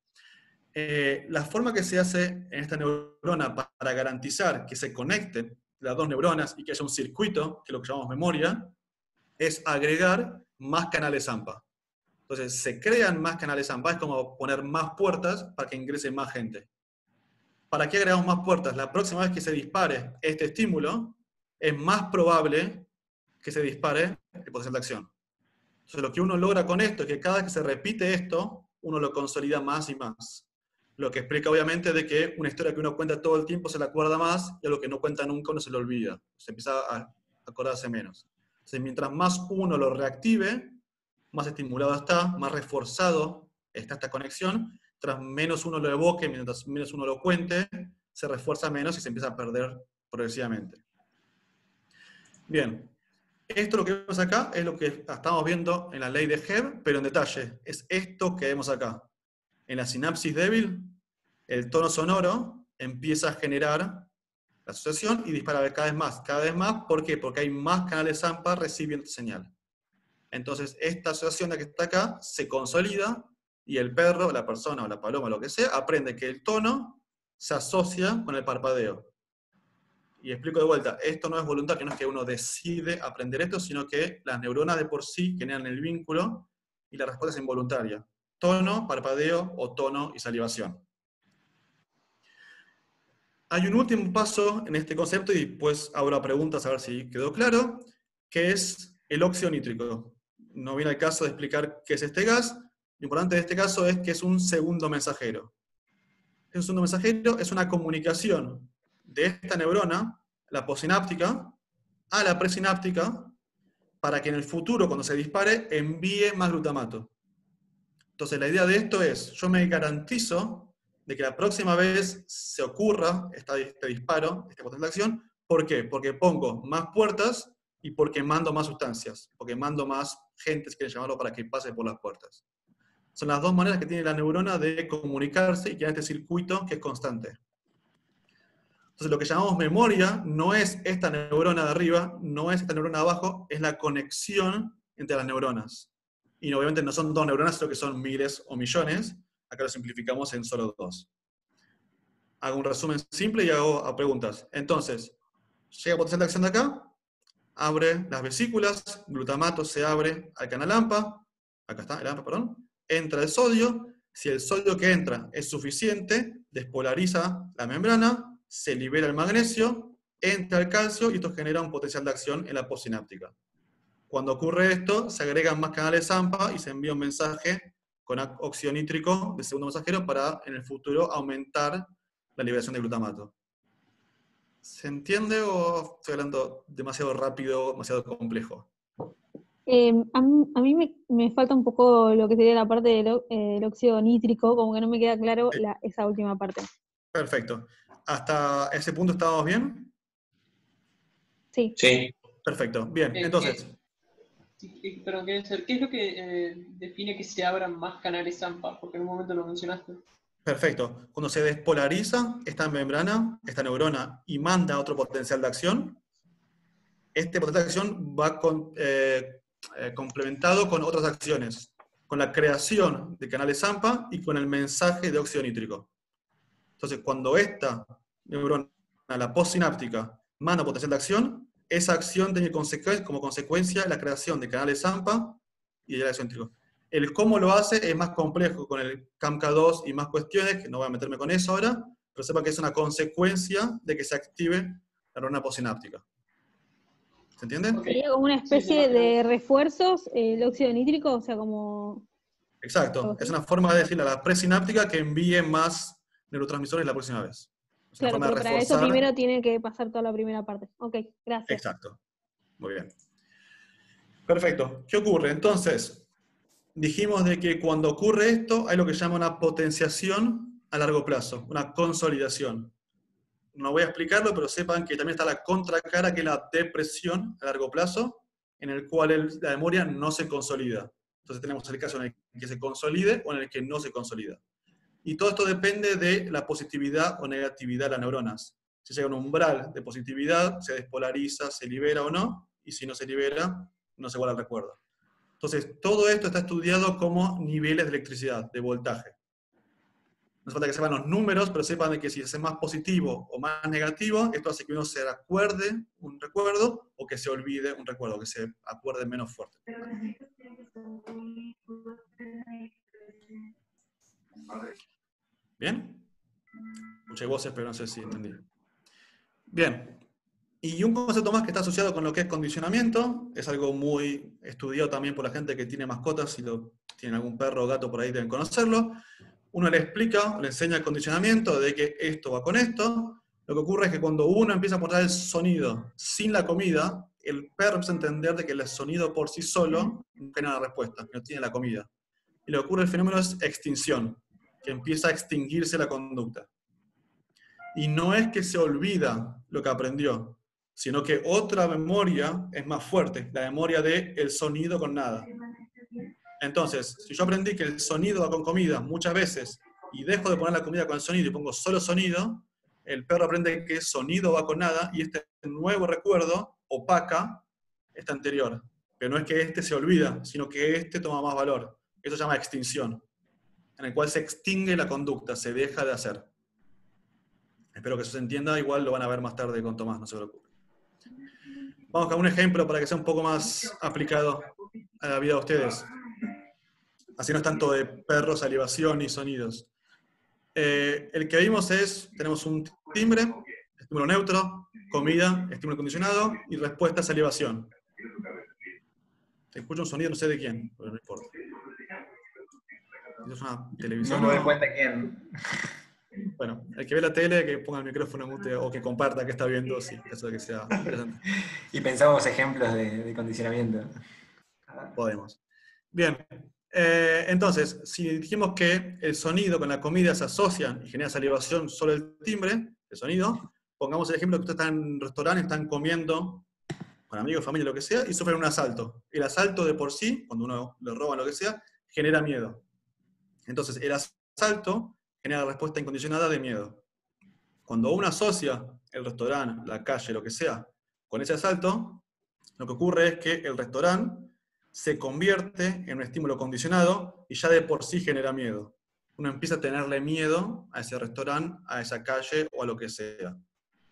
Eh, la forma que se hace en esta neurona para garantizar que se conecten las dos neuronas y que haya un circuito, que es lo que llamamos memoria, es agregar más canales AMPA. Entonces, se crean más canales AMPA, es como poner más puertas para que ingrese más gente. ¿Para qué agregamos más puertas? La próxima vez que se dispare este estímulo, es más probable que se dispare el potencial de acción. Entonces, lo que uno logra con esto es que cada vez que se repite esto, uno lo consolida más y más. Lo que explica obviamente de que una historia que uno cuenta todo el tiempo se la acuerda más y a lo que no cuenta nunca uno se lo olvida. Se empieza a acordarse menos. Entonces, mientras más uno lo reactive, más estimulado está, más reforzado está esta conexión. Tras menos uno lo evoque, mientras menos uno lo cuente, se refuerza menos y se empieza a perder progresivamente. Bien, esto lo que vemos acá es lo que estamos viendo en la ley de Hebb, pero en detalle. Es esto que vemos acá. En la sinapsis débil, el tono sonoro empieza a generar la asociación y dispara cada vez más, cada vez más. ¿Por qué? Porque hay más canales AMPA recibiendo señal. Entonces, esta asociación que está acá se consolida y el perro, la persona o la paloma, lo que sea, aprende que el tono se asocia con el parpadeo. Y explico de vuelta, esto no es voluntario, no es que uno decide aprender esto, sino que las neuronas de por sí generan el vínculo y la respuesta es involuntaria. Tono, parpadeo o tono y salivación. Hay un último paso en este concepto y después abro preguntas a ver si quedó claro, que es el óxido nítrico. No viene al caso de explicar qué es este gas. Lo importante de este caso es que es un segundo mensajero. Es un segundo mensajero, es una comunicación de esta neurona, la posináptica, a la presináptica, para que en el futuro, cuando se dispare, envíe más glutamato. Entonces, la idea de esto es, yo me garantizo de que la próxima vez se ocurra este disparo, este potencial de acción. ¿Por qué? Porque pongo más puertas y porque mando más sustancias, porque mando más gente, si quieren llamarlo, para que pase por las puertas. Son las dos maneras que tiene la neurona de comunicarse y crear este circuito que es constante. Entonces, lo que llamamos memoria no es esta neurona de arriba, no es esta neurona de abajo, es la conexión entre las neuronas. Y obviamente no son dos neuronas, sino que son miles o millones, Acá lo simplificamos en solo dos. Hago un resumen simple y hago a preguntas. Entonces, llega potencial de acción de acá, abre las vesículas, glutamato se abre al canal AMPA, acá está, el AMPA, perdón, entra el sodio, si el sodio que entra es suficiente, despolariza la membrana, se libera el magnesio, entra el calcio y esto genera un potencial de acción en la postsináptica. Cuando ocurre esto, se agregan más canales AMPA y se envía un mensaje con óxido nítrico de segundo mensajero para en el futuro aumentar la liberación de glutamato. ¿Se entiende o estoy hablando demasiado rápido, demasiado complejo? Em, a, mí, me, falta un poco lo que sería la parte del, eh, óxido nítrico, como que no me queda claro esa última parte. Perfecto. ¿Hasta ese punto estábamos bien? Sí. Sí. Perfecto. Bien, eh, entonces, eh, pero ¿qué es lo que eh, define que se abran más canales AMPA? Porque en un momento lo mencionaste. Perfecto. Cuando se despolariza esta membrana, esta neurona, y manda otro potencial de acción, este potencial de acción va eh, eh, complementado con otras acciones, con la creación de canales AMPA y con el mensaje de óxido nítrico. Entonces, cuando esta neurona, la postsináptica, manda potencial de acción, esa acción tiene como consecuencia la creación de canales AMPA y de eléctrico. El cómo lo hace es más complejo con el CAMK2 y más cuestiones, que no voy a meterme con eso ahora, pero sepa que es una consecuencia de que se active la neurona postsináptica. ¿Se entiende? Sería como una especie sí, de refuerzos, eh, el óxido nítrico, o sea, como... Exacto. Es una forma de decirle a la presináptica que envíe más neurotransmisores la próxima vez. Es Claro, pero para eso primero tiene que pasar toda la primera parte. Ok, gracias. Exacto. Muy bien. Perfecto. ¿Qué ocurre? Entonces, dijimos de que cuando ocurre esto hay lo que se llama una potenciación a largo plazo, una consolidación. No voy a explicarlo, pero sepan que también está la contracara, que es la depresión a largo plazo, en el cual el- la memoria no se consolida. Entonces tenemos el caso en el que se consolide o en el que no se consolida. Y todo esto depende de la positividad o negatividad de las neuronas. Si llega a un umbral de positividad, se despolariza, se libera o no, y si no se libera, no se guarda el recuerdo. Entonces, todo esto está estudiado como niveles de electricidad, de voltaje. No hace falta que sepan los números, pero sepan de que si es más positivo o más negativo, esto hace que uno se acuerde un recuerdo o que se olvide un recuerdo, que se acuerde menos fuerte. ¿Bien? Muchas voces, pero no sé si entendí. Bien. Y un concepto más que está asociado con lo que es condicionamiento, es algo muy estudiado también por la gente que tiene mascotas, si lo, tienen algún perro o gato por ahí deben conocerlo. Uno le explica, le enseña el condicionamiento de que esto va con esto. Lo que ocurre es que cuando uno empieza a aportar el sonido sin la comida, el perro empieza a entender de que el sonido por sí solo no genera la respuesta, no tiene la comida. Y lo que ocurre el fenómeno es extinción, que empieza a extinguirse la conducta. Y no es que se olvida lo que aprendió, sino que otra memoria es más fuerte, la memoria de el sonido con nada. Entonces, si yo aprendí que el sonido va con comida muchas veces y dejo de poner la comida con sonido y pongo solo sonido, el perro aprende que sonido va con nada y este nuevo recuerdo opaca este anterior. Pero no es que este se olvida, sino que este toma más valor. Eso se llama extinción, en el cual se extingue la conducta, se deja de hacer. Espero que se entienda, igual lo van a ver más tarde con Tomás, no se preocupen. Vamos con un ejemplo para que sea un poco más aplicado a la vida de ustedes. Así no es tanto de perro, salivación y sonidos. Eh, el que vimos es, tenemos un timbre, estímulo neutro, comida, estímulo condicionado y respuesta salivación. Escucho un sonido, no sé de quién, pero no importa. ¿Es una No televisión? me doy cuenta quién. Bueno, el que ve la tele, que ponga el micrófono mute o que comparta que está viendo, sí, eso de que sea interesante. Y pensamos ejemplos de, de condicionamiento. Podemos. Bien, eh, entonces, si dijimos que el sonido con la comida se asocian y genera salivación solo el timbre, el sonido, pongamos el ejemplo que ustedes están en un restaurante, están comiendo con amigos, familia, lo que sea, y sufren un asalto. El asalto de por sí, cuando uno le roba lo que sea, genera miedo. Entonces, el asalto genera respuesta incondicionada de miedo. Cuando uno asocia el restaurante, la calle, lo que sea, con ese asalto, lo que ocurre es que el restaurante se convierte en un estímulo condicionado y ya de por sí genera miedo. Uno empieza a tenerle miedo a ese restaurante, a esa calle o a lo que sea.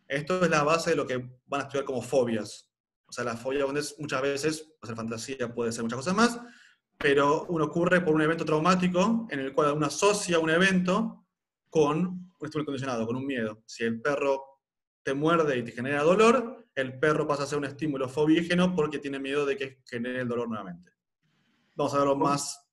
Esto es la base de lo que van a estudiar como fobias. O sea, la fobia muchas veces puede ser fantasía, puede ser muchas cosas más, pero uno ocurre por un evento traumático en el cual uno asocia un evento con un estímulo condicionado, con un miedo. Si el perro te muerde y te genera dolor, el perro pasa a ser un estímulo fobígeno porque tiene miedo de que genere el dolor nuevamente. Vamos a verlo más.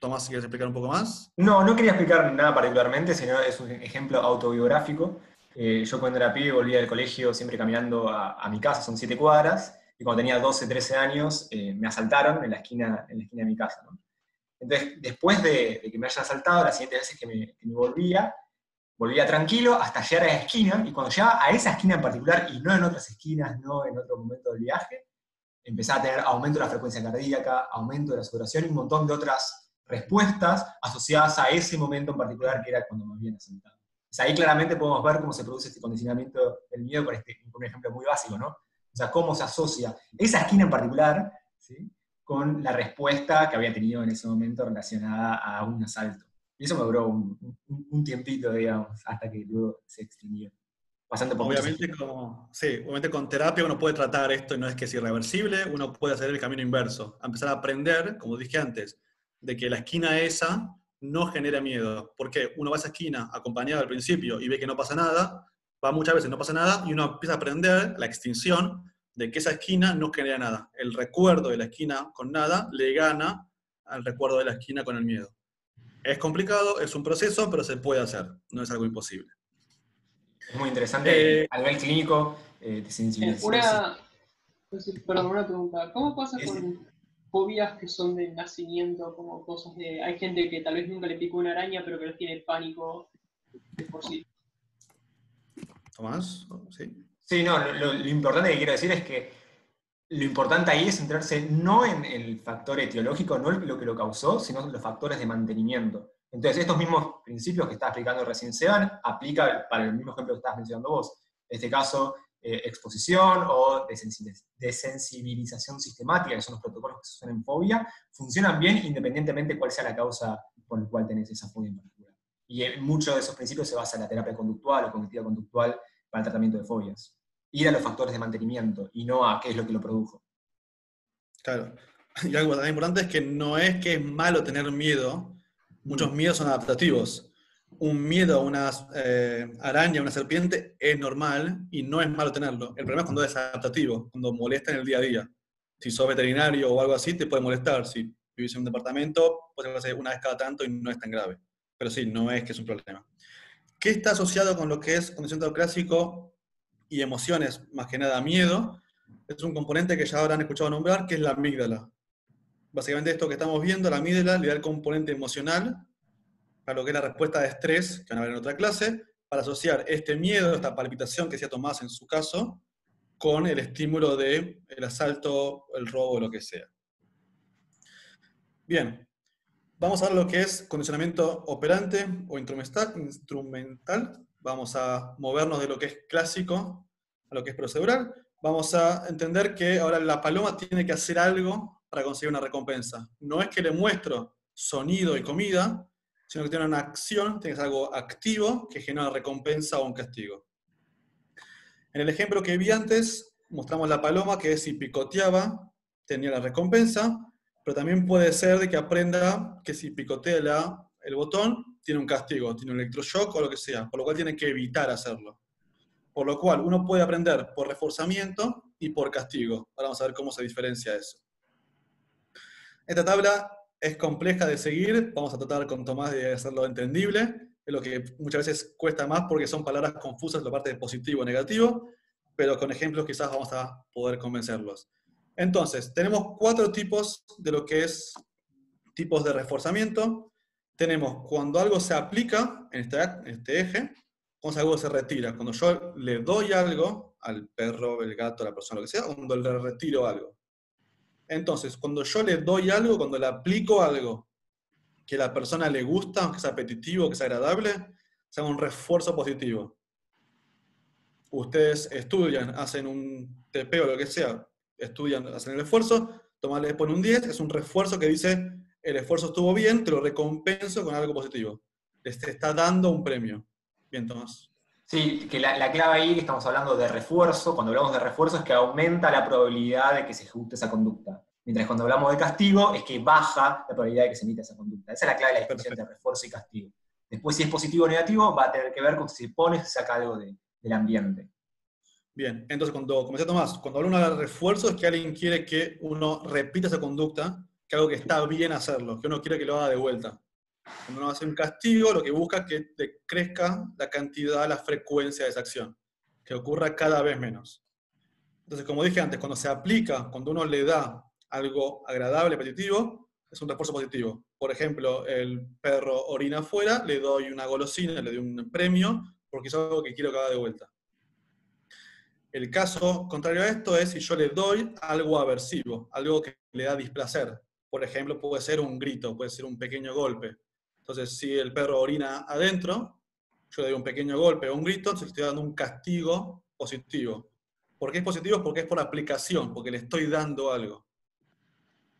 Tomás, si quieres explicar un poco más. No, no quería explicar nada particularmente, sino es un ejemplo autobiográfico. Eh, yo cuando era pibe volvía del colegio siempre caminando a, a mi casa, son siete cuadras, y cuando tenía 12, 13 años eh, me asaltaron en la, esquina, en la esquina de mi casa. ¿no? Entonces, después de, de que me hayan asaltado, las siguientes veces que me, que me volvía, volvía tranquilo hasta llegar a la esquina, y cuando llegaba a esa esquina en particular, y no en otras esquinas, no en otro momento del viaje, empezaba a tener aumento de la frecuencia cardíaca, aumento de la saturación y un montón de otras respuestas asociadas a ese momento en particular que era cuando me habían asaltado. Ahí claramente podemos ver cómo se produce este condicionamiento del miedo con, este, con un ejemplo muy básico, ¿no? O sea, cómo se asocia esa esquina en particular con la respuesta que había tenido en ese momento relacionada a un asalto. Y eso me duró un, un- un tiempito, digamos, hasta que luego se extinguió. Obviamente, como, sí, obviamente con terapia uno puede tratar esto y no es que es irreversible, uno puede hacer el camino inverso, empezar a aprender, como dije antes, de que la esquina esa no genera miedo, porque uno va a esa esquina acompañado al principio y ve que no pasa nada, va muchas veces, no pasa nada, y uno empieza a aprender la extinción de que esa esquina no genera nada. El recuerdo de la esquina con nada le gana al recuerdo de la esquina con el miedo. Es complicado, es un proceso, pero se puede hacer, no es algo imposible. Es muy interesante Eh, a nivel clínico eh, de Eh, sensibilización. Una, pues, perdón, una pregunta. ¿Cómo pasa con fobias que son de nacimiento, como cosas de... Hay gente que tal vez nunca le picó una araña, pero que les tiene pánico por sí. Tomás, ¿sí? Sí, no, lo, lo- importante que quiero decir es que lo importante ahí es centrarse no en el factor etiológico, no lo que lo causó, sino los factores de mantenimiento. Entonces, estos mismos principios que está explicando recién Seban, aplica para el mismo ejemplo que estabas mencionando vos. En este caso, eh, exposición o desensi- desensibilización sistemática, que son los protocolos que se usan en fobia, funcionan bien independientemente cuál sea la causa por la cual tenés esa fobia en particular. Y en muchos de esos principios se basa en la terapia conductual o cognitiva conductual para el tratamiento de fobias. Ir a los factores de mantenimiento y no a qué es lo que lo produjo. Claro. Y algo también importante es que no es que es malo tener miedo, muchos miedos son adaptativos. Un miedo a una eh, araña, a una serpiente, es normal y no es malo tenerlo. El problema es cuando es adaptativo, cuando molesta en el día a día. Si sos veterinario o algo así, te puede molestar. Si vivís en un departamento, puede ser una vez cada tanto y no es tan grave. Pero sí, no es que es un problema. ¿Qué está asociado con lo que es condicionamiento clásico y emociones, más que nada miedo? Es un componente que ya habrán escuchado nombrar, que es la amígdala. Básicamente esto que estamos viendo, la amígdala le da el componente emocional para lo que es la respuesta de estrés, que van a ver en otra clase, para asociar este miedo, esta palpitación que decía Tomás en su caso, con el estímulo de el asalto, el robo, lo que sea. Bien, vamos a ver lo que es condicionamiento operante o instrumental. Vamos a movernos de lo que es clásico a lo que es procedural. Vamos a entender que ahora la paloma tiene que hacer algo para conseguir una recompensa. No es que le muestro sonido y comida, sino que tiene una acción, tiene que algo activo que genera recompensa o un castigo. En el ejemplo que vi antes, mostramos la paloma que si picoteaba, tenía la recompensa, pero también puede ser de que aprenda que si picotea el botón, tiene un castigo, tiene un electroshock o lo que sea, por lo cual tiene que evitar hacerlo. Por lo cual uno puede aprender por reforzamiento y por castigo. Ahora vamos a ver cómo se diferencia eso. Esta tabla es compleja de seguir, vamos a tratar con Tomás de hacerlo entendible, es lo que muchas veces cuesta más porque son palabras confusas la parte de positivo o negativo, pero con ejemplos quizás vamos a poder convencerlos. Entonces, tenemos cuatro tipos de lo que es tipos de reforzamiento. Tenemos cuando algo se aplica en este, este eje, cuando algo se retira. Cuando yo le doy algo al perro, el gato, la persona, lo que sea, cuando le retiro algo. Entonces, cuando yo le doy algo, cuando le aplico algo que a la persona le gusta, que sea apetitivo, que sea agradable, se haga un refuerzo positivo. Ustedes estudian, hacen un TP o lo que sea, estudian, hacen el esfuerzo, toman, le ponen un 10, es un refuerzo que dice, el esfuerzo estuvo bien, te lo recompenso con algo positivo. Les está dando un premio. Bien, Tomás. Sí, que la, la clave ahí que estamos hablando de refuerzo, cuando hablamos de refuerzo es que aumenta la probabilidad de que se ejecute esa conducta. Mientras cuando hablamos de castigo es que baja la probabilidad de que se emita esa conducta. Esa es la clave de la distinción entre refuerzo y castigo. Después, si es positivo o negativo, va a tener que ver con si se pone se saca algo de- del ambiente. Bien, entonces cuando, como decía Tomás, cuando habla uno de refuerzo es que alguien quiere que uno repita esa conducta, que algo que está bien hacerlo, que uno quiere que lo haga de vuelta. Cuando uno hace un castigo, lo que busca es que te crezca la cantidad, la frecuencia de esa acción, que ocurra cada vez menos. Entonces, como dije antes, cuando se aplica, cuando uno le da algo agradable, apetitivo, es un refuerzo positivo. Por ejemplo, el perro orina afuera, le doy una golosina, le doy un premio, porque es algo que quiero que haga de vuelta. El caso contrario a esto es si yo le doy algo aversivo, algo que le da displacer. Por ejemplo, puede ser un grito, puede ser un pequeño golpe. Entonces, si el perro orina adentro, yo le doy un pequeño golpe o un grito, entonces estoy dando un castigo positivo. ¿Por qué es positivo? Porque es por aplicación, porque le estoy dando algo.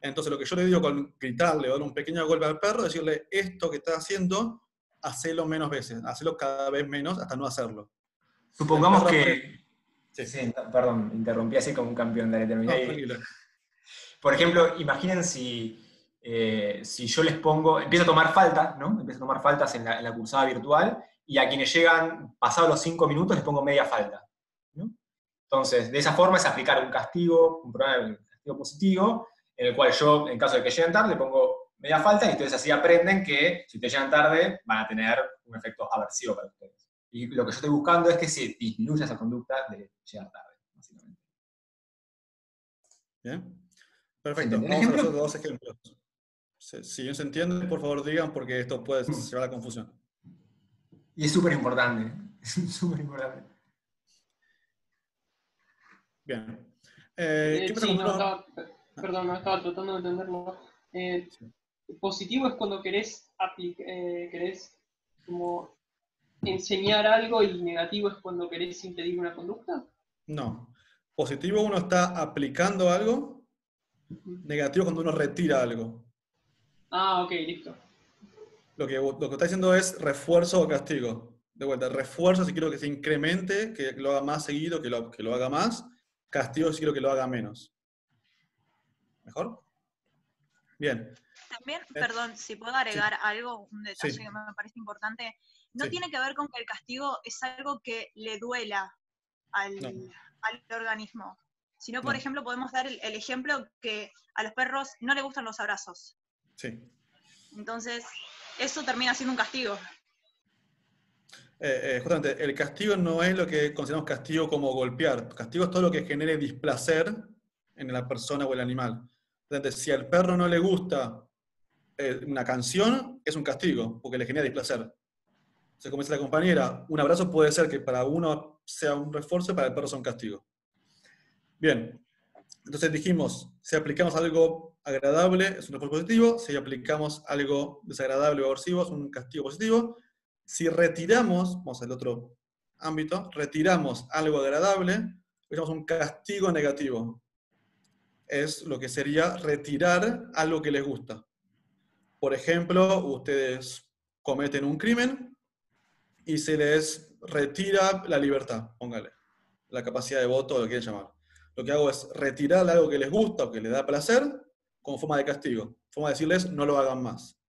Entonces, lo que yo le digo con gritarle o dar un pequeño golpe al perro, decirle, esto que estás haciendo, hacelo menos veces, hacelo cada vez menos hasta no hacerlo. Supongamos que... Sí. Sí, perdón, interrumpí así como un campeón de la No. Por ejemplo, imaginen si, eh, si yo les pongo, empiezo a tomar falta, ¿no? Empiezo a tomar faltas en la, en la cursada virtual y a quienes llegan pasados los cinco minutos les pongo media falta. ¿no? Entonces, de esa forma es aplicar un castigo, un programa de castigo positivo, en el cual yo, en caso de que lleguen tarde, le pongo media falta y entonces así aprenden que si te llegan tarde van a tener un efecto aversivo para ustedes. Y lo que yo estoy buscando es que se disminuya esa conducta de llegar tarde, básicamente. Bien. Perfecto. Vamos a hacer dos ejemplos. Si no se entiende, por favor digan porque esto puede mm. llevar a la confusión. Y es súper importante. Es súper importante. Bien. Eh, ¿qué sí, no, perdón, no estaba tratando de entenderlo. Eh, positivo es cuando querés, eh, querés como enseñar algo y negativo es cuando querés impedir una conducta? No. Positivo uno está aplicando algo, negativo cuando uno retira algo. Ah, ok, listo. Lo que, lo que está diciendo es refuerzo o castigo. De vuelta, refuerzo si quiero que se incremente, que lo haga más seguido, que lo, que lo haga más. Castigo si quiero que lo haga menos. ¿Mejor? Bien. También, eh, perdón, si puedo agregar algo, un detalle que me parece importante, no tiene que ver con que el castigo es algo que le duela al, organismo, sino, por ejemplo, podemos dar el, ejemplo que a los perros no les gustan los abrazos. Sí. Entonces, eso termina siendo un castigo. Eh, eh, justamente, el castigo no es lo que consideramos castigo como golpear. Castigo es todo lo que genere displacer en la persona o el animal. Entonces, si al perro no le gusta eh, una canción, es un castigo, porque le genera displacer. Entonces, como dice la compañera, un abrazo puede ser que para uno sea un refuerzo y para el perro sea un castigo. Bien, entonces dijimos, si aplicamos algo agradable es un refuerzo positivo, si aplicamos algo desagradable o aversivo es un castigo positivo. Si retiramos, vamos al otro ámbito, retiramos algo agradable, es un castigo negativo es lo que sería retirar algo que les gusta. Por ejemplo, ustedes cometen un crimen y se les retira la libertad, póngale, la capacidad de voto, lo que quieran llamar. Lo que hago es retirar algo que les gusta o que les da placer como forma de castigo, forma de decirles no lo hagan más.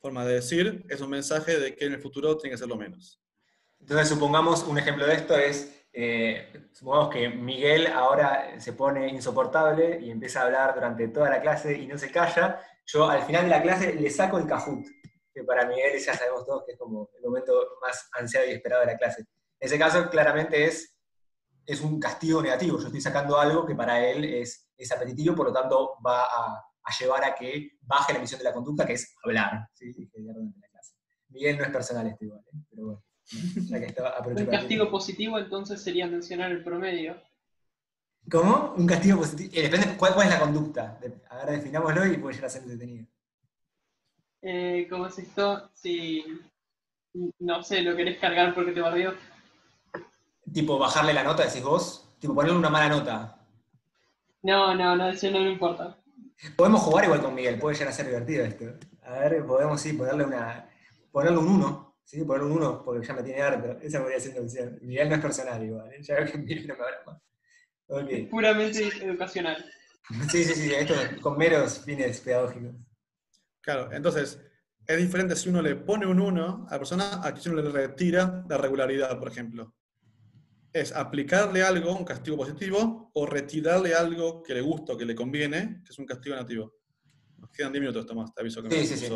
Forma de decir, es un mensaje de que en el futuro tienen que hacerlo menos. Entonces, supongamos un ejemplo de esto es eh, supongamos que Miguel ahora se pone insoportable y empieza a hablar durante toda la clase y no se calla. Yo al final de la clase le saco el cajut, que para Miguel ya sabemos todos que es como el momento más ansiado y esperado de la clase. En ese caso, claramente es, es un castigo negativo. Yo estoy sacando algo que para él es, es apetitivo, por lo tanto va a, llevar a que baje la emisión de la conducta, que es hablar. Miguel no es personal este igual, ¿eh? pero bueno. Un castigo positivo entonces sería mencionar el promedio. ¿Cómo? Un castigo positivo. Eh, depende cuál, es la conducta. Ahora definámoslo y puede llegar a ser detenido. Eh, ¿Cómo es esto? Si no sé, lo querés cargar porque te barrió. Tipo, bajarle la nota, decís vos. Tipo, ponerle una mala nota. No, no, no, eso no me importa. Podemos jugar igual con Miguel, puede llegar a ser divertido esto. A ver, podemos sí, ponerle una. ponerle un 1. Sí, poner un 1 porque ya me tiene harto. Esa podría ser una opción. Miguel no es personal igual, ¿eh? ya veo que Miguel no me habla más. Okay. Puramente educacional. Sí, sí, sí, esto con meros fines pedagógicos. Claro, entonces, es diferente si uno le pone un 1 a la persona a que si uno le retira la regularidad, por ejemplo. Es aplicarle algo, un castigo positivo, o retirarle algo que le gusta o que le conviene, que es un castigo negativo. Nos quedan 10 minutos, Tomás, te aviso que sí, me sí, sí.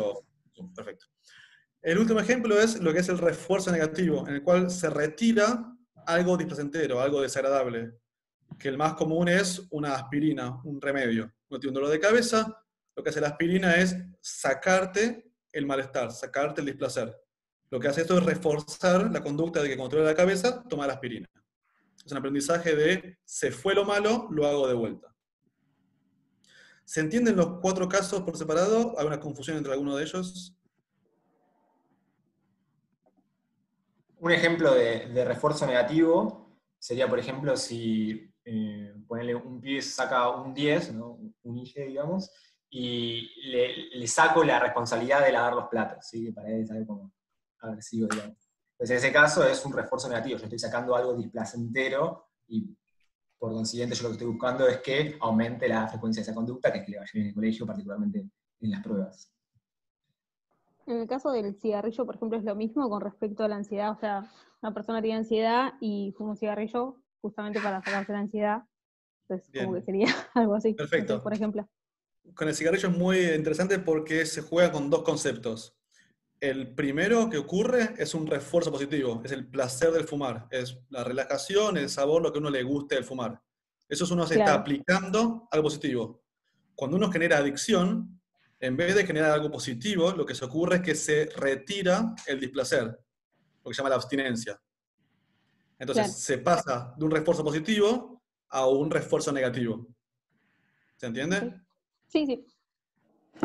Perfecto. El último ejemplo es lo que es el refuerzo negativo, en el cual se retira algo displacentero, algo desagradable, que el más común es una aspirina, un remedio. No tiene un dolor de cabeza, lo que hace la aspirina es sacarte el malestar, sacarte el displacer. Lo que hace esto es reforzar la conducta de que controla la cabeza, toma la aspirina. Es un aprendizaje de se fue lo malo, lo hago de vuelta. ¿Se entienden los cuatro casos por separado? ¿Hay una confusión entre alguno de ellos? Un ejemplo de, refuerzo negativo sería, por ejemplo, si eh, ponerle un pie saca un 10, un IG, digamos, y le, saco la responsabilidad de lavar los platos, ¿sí? para él sabe cómo agresivo, digamos. Entonces, en ese caso es un refuerzo negativo. Yo estoy sacando algo displacentero y por consiguiente yo lo que estoy buscando es que aumente la frecuencia de esa conducta, que es que le vaya bien en el colegio, particularmente en las pruebas. En el caso del cigarrillo, por ejemplo, es lo mismo con respecto a la ansiedad. O sea, una persona tiene ansiedad y fuma un cigarrillo, justamente para sacarse la ansiedad. Entonces, como que sería algo así. Perfecto. por ejemplo. Con el cigarrillo es muy interesante porque se juega con dos conceptos. El primero que ocurre es un refuerzo positivo, es el placer del fumar, es la relajación, el sabor, lo que a uno le guste del fumar. Eso es uno se está aplicando algo positivo. Cuando uno genera adicción, en vez de generar algo positivo, lo que se ocurre es que se retira el displacer, lo que se llama la abstinencia. Entonces se pasa de un refuerzo positivo a un refuerzo negativo. ¿Se entiende? Sí,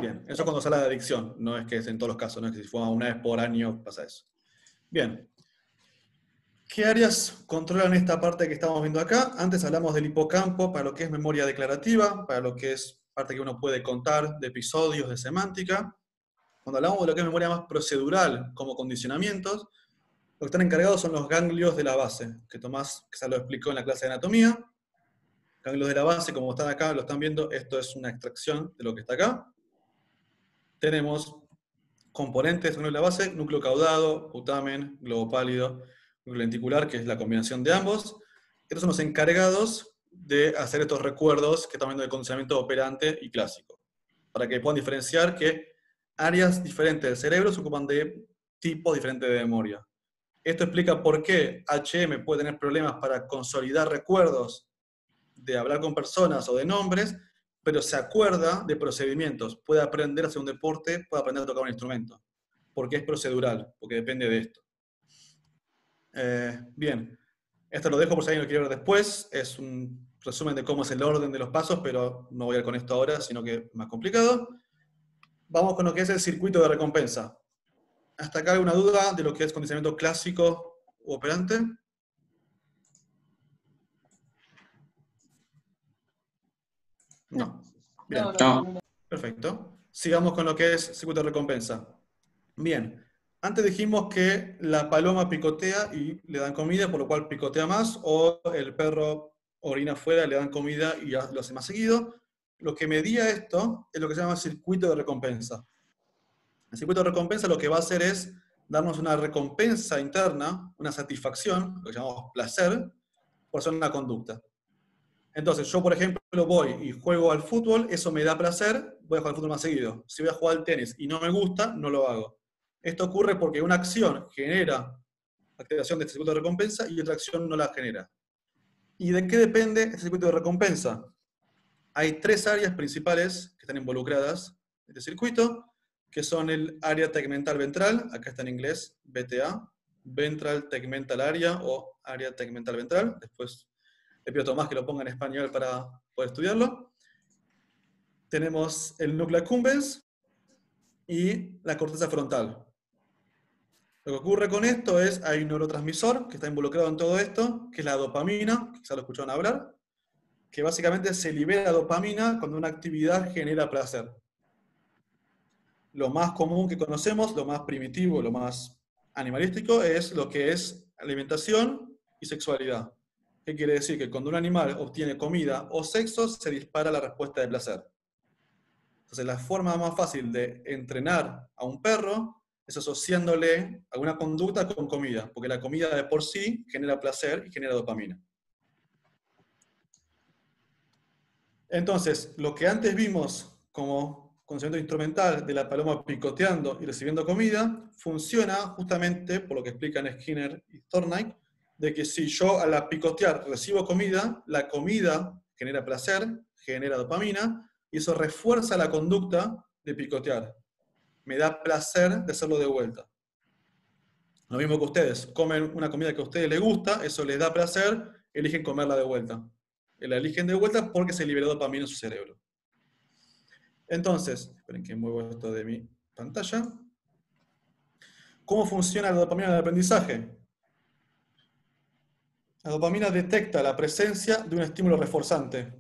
Bien, eso cuando sale de adicción, no es que es en todos los casos, no es que si fuma una vez por año pasa eso. Bien. ¿Qué áreas controlan esta parte que estamos viendo acá? Antes hablamos del hipocampo para lo que es memoria declarativa, para lo que es parte que uno puede contar de episodios, de semántica. Cuando hablamos de lo que es memoria más procedural, como condicionamientos, lo que están encargados son los ganglios de la base, que Tomás se lo explicó en la clase de anatomía. Ganglios de la base, como están acá, lo están viendo, esto es una extracción de lo que está acá tenemos componentes de la base, núcleo caudado, putamen, globo pálido, núcleo lenticular, que es la combinación de ambos. Estos son los encargados de hacer estos recuerdos que estamos viendo de condicionamiento operante y clásico, para que puedan diferenciar que áreas diferentes del cerebro se ocupan de tipos diferentes de memoria. Esto explica por qué HM puede tener problemas para consolidar recuerdos de hablar con personas o de nombres, pero se acuerda de procedimientos. Puede aprender a hacer un deporte, puede aprender a tocar un instrumento, porque es procedural, porque depende de esto. Eh, bien, esto lo dejo por si alguien lo quiere ver después. Es un resumen de cómo es el orden de los pasos, pero no voy a ir con esto ahora, sino que más complicado. Vamos con lo que es el circuito de recompensa. ¿Hasta acá alguna duda de lo que es condicionamiento clásico u operante? No. Bien. Perfecto. Sigamos con lo que es circuito de recompensa. Bien. Antes dijimos que la paloma picotea y le dan comida, por lo cual picotea más, o el perro orina afuera, le dan comida y lo hace más seguido. Lo que medía esto es lo que se llama circuito de recompensa. El circuito de recompensa lo que va a hacer es darnos una recompensa interna, una satisfacción, lo que llamamos placer, por hacer una conducta. Entonces, yo, por ejemplo, voy y juego al fútbol, eso me da placer, voy a jugar al fútbol más seguido. Si voy a jugar al tenis y no me gusta, no lo hago. Esto ocurre porque una acción genera activación de este circuito de recompensa y otra acción no la genera. ¿Y de qué depende este circuito de recompensa? Hay tres áreas principales que están involucradas en este circuito, que son el área tegmental ventral, acá está en inglés BTA, Ventral Tegmental Area o área tegmental ventral, después le pido a Tomás que lo ponga en español para poder estudiarlo. Tenemos el núcleo accumbens y la corteza frontal. Lo que ocurre con esto es, hay un neurotransmisor que está involucrado en todo esto, que es la dopamina, quizá lo escucharon hablar, que básicamente se libera dopamina cuando una actividad genera placer. Lo más común que conocemos, lo más primitivo, lo más animalístico, es lo que es alimentación y sexualidad. ¿Qué quiere decir? Que cuando un animal obtiene comida o sexo, se dispara la respuesta de placer. Entonces, la forma más fácil de entrenar a un perro es asociándole alguna conducta con comida, porque la comida de por sí genera placer y genera dopamina. Entonces, lo que antes vimos como conocimiento instrumental de la paloma picoteando y recibiendo comida, funciona justamente, por lo que explican Skinner y Thorndike, de que si yo a la picotear recibo comida, la comida genera placer, genera dopamina, y eso refuerza la conducta de picotear. Me da placer de hacerlo de vuelta. Lo mismo que ustedes, comen una comida que a ustedes les gusta, eso les da placer, eligen comerla de vuelta. La eligen de vuelta porque se liberó dopamina en su cerebro. Entonces, esperen que muevo esto de mi pantalla. ¿Cómo funciona la dopamina en el aprendizaje? La dopamina detecta la presencia de un estímulo reforzante,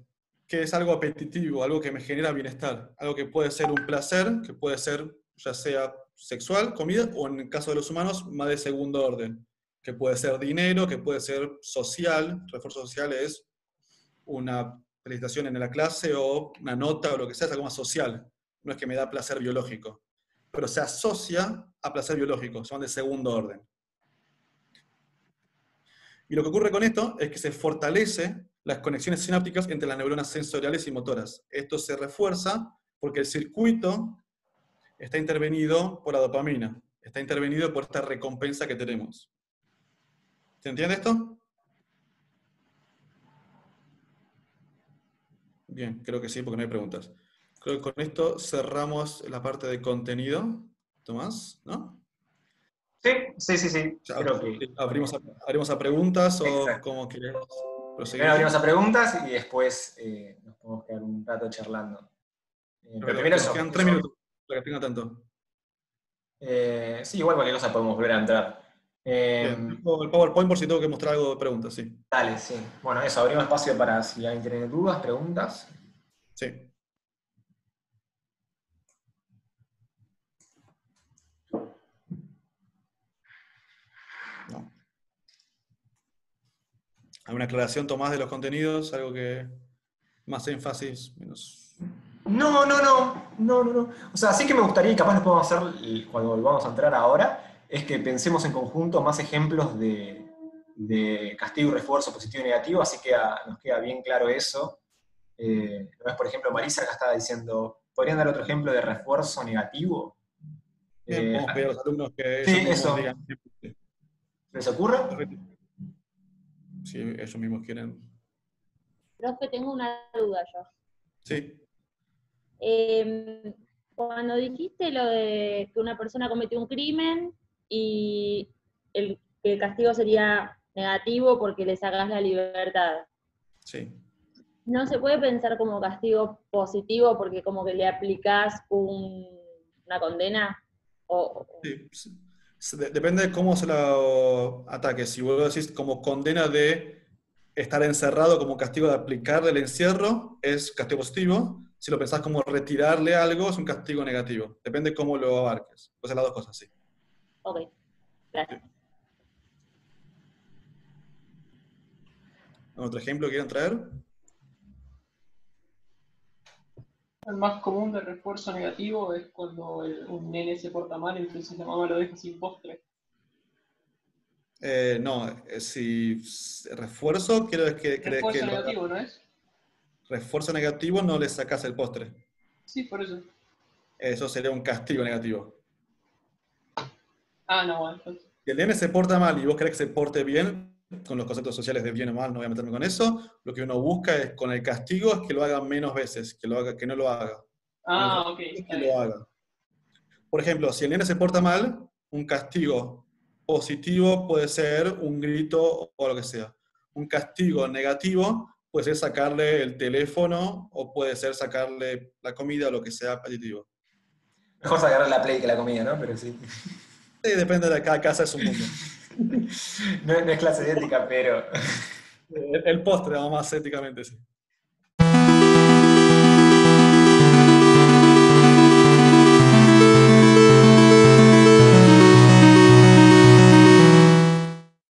que es algo apetitivo, algo que me genera bienestar, algo que puede ser un placer, que puede ser ya sea sexual, comida, o en el caso de los humanos, más de segundo orden, que puede ser dinero, que puede ser social, refuerzo social es una felicitación en la clase o una nota o lo que sea, es algo más social, no es que me da placer biológico, pero se asocia a placer biológico, son de segundo orden. Y lo que ocurre con esto es que se fortalece las conexiones sinápticas entre las neuronas sensoriales y motoras. Esto se refuerza porque el circuito está intervenido por la dopamina, está intervenido por esta recompensa que tenemos. ¿Se entiende esto? Bien, creo que sí, porque no hay preguntas. Creo que con esto cerramos la parte de contenido. Tomás, ¿no? Sí, sí, sí, sí. abrimos, a, preguntas o como quieres proseguir. abrimos a preguntas y después eh, nos podemos quedar un rato charlando. Eh, pero, primero eso. Quedan tres minutos, para que tenga tanto. Eh, sí, igual cualquier cosa podemos volver a entrar. el PowerPoint por si tengo que mostrar algo de preguntas, sí. Dale, sí. Bueno, eso, abrimos espacio para si alguien tiene dudas, preguntas. Sí. ¿Alguna aclaración, Tomás, de los contenidos? ¿Algo que más énfasis, menos...? No, no, no, no, no, no. O sea, sí que me gustaría, y capaz lo podemos hacer cuando volvamos a entrar ahora, es que pensemos en conjunto más ejemplos de, castigo y refuerzo positivo y negativo, así que nos queda bien claro eso. Eh, por ejemplo, Marisa acá estaba diciendo, ¿podrían dar otro ejemplo de refuerzo negativo? Bien, eh, a los alumnos que sí, eso. ¿Les ocurre? Si ellos mismos quieren. Profe, tengo una duda yo. Sí. Em, cuando dijiste lo de que una persona cometió un crimen y el, el castigo sería negativo porque le sacas la libertad. Sí. ¿No se puede pensar como castigo positivo porque como que le aplicás una condena? O, sí, Depende de cómo se lo ataque. Si vos decís como condena de estar encerrado como castigo de aplicarle el encierro, es castigo positivo. Si lo pensás como retirarle algo, es un castigo negativo. Depende de cómo lo abarques. Pues las dos cosas, sí. Ok, gracias. ¿Otro ejemplo quieren traer? El más común de refuerzo negativo es cuando un nene se porta mal, entonces la mamá lo deja sin postre. Eh, no, eh, si refuerzo, quiero que Refuerzo negativo, ¿no es? Refuerzo negativo no le sacas el postre. Sí, por eso. Eso sería un castigo negativo. Ah, no, bueno. Si el nene se porta mal y vos querés que se porte bien, con los conceptos sociales de bien o mal, no voy a meterme con eso. Lo que uno busca es con el castigo es que lo haga menos veces, que, lo haga, que no lo haga. Ah, ok. Que lo haga. Por ejemplo, si el nene se porta mal, un castigo positivo puede ser un grito o lo que sea. Un castigo negativo puede ser sacarle el teléfono o puede ser sacarle la comida o lo que sea positivo. Mejor sacarle la play que la comida, ¿no? Pero sí. Sí, depende de cada casa, es un mundo. no, es clase ética, pero... El, postre, más éticamente, sí.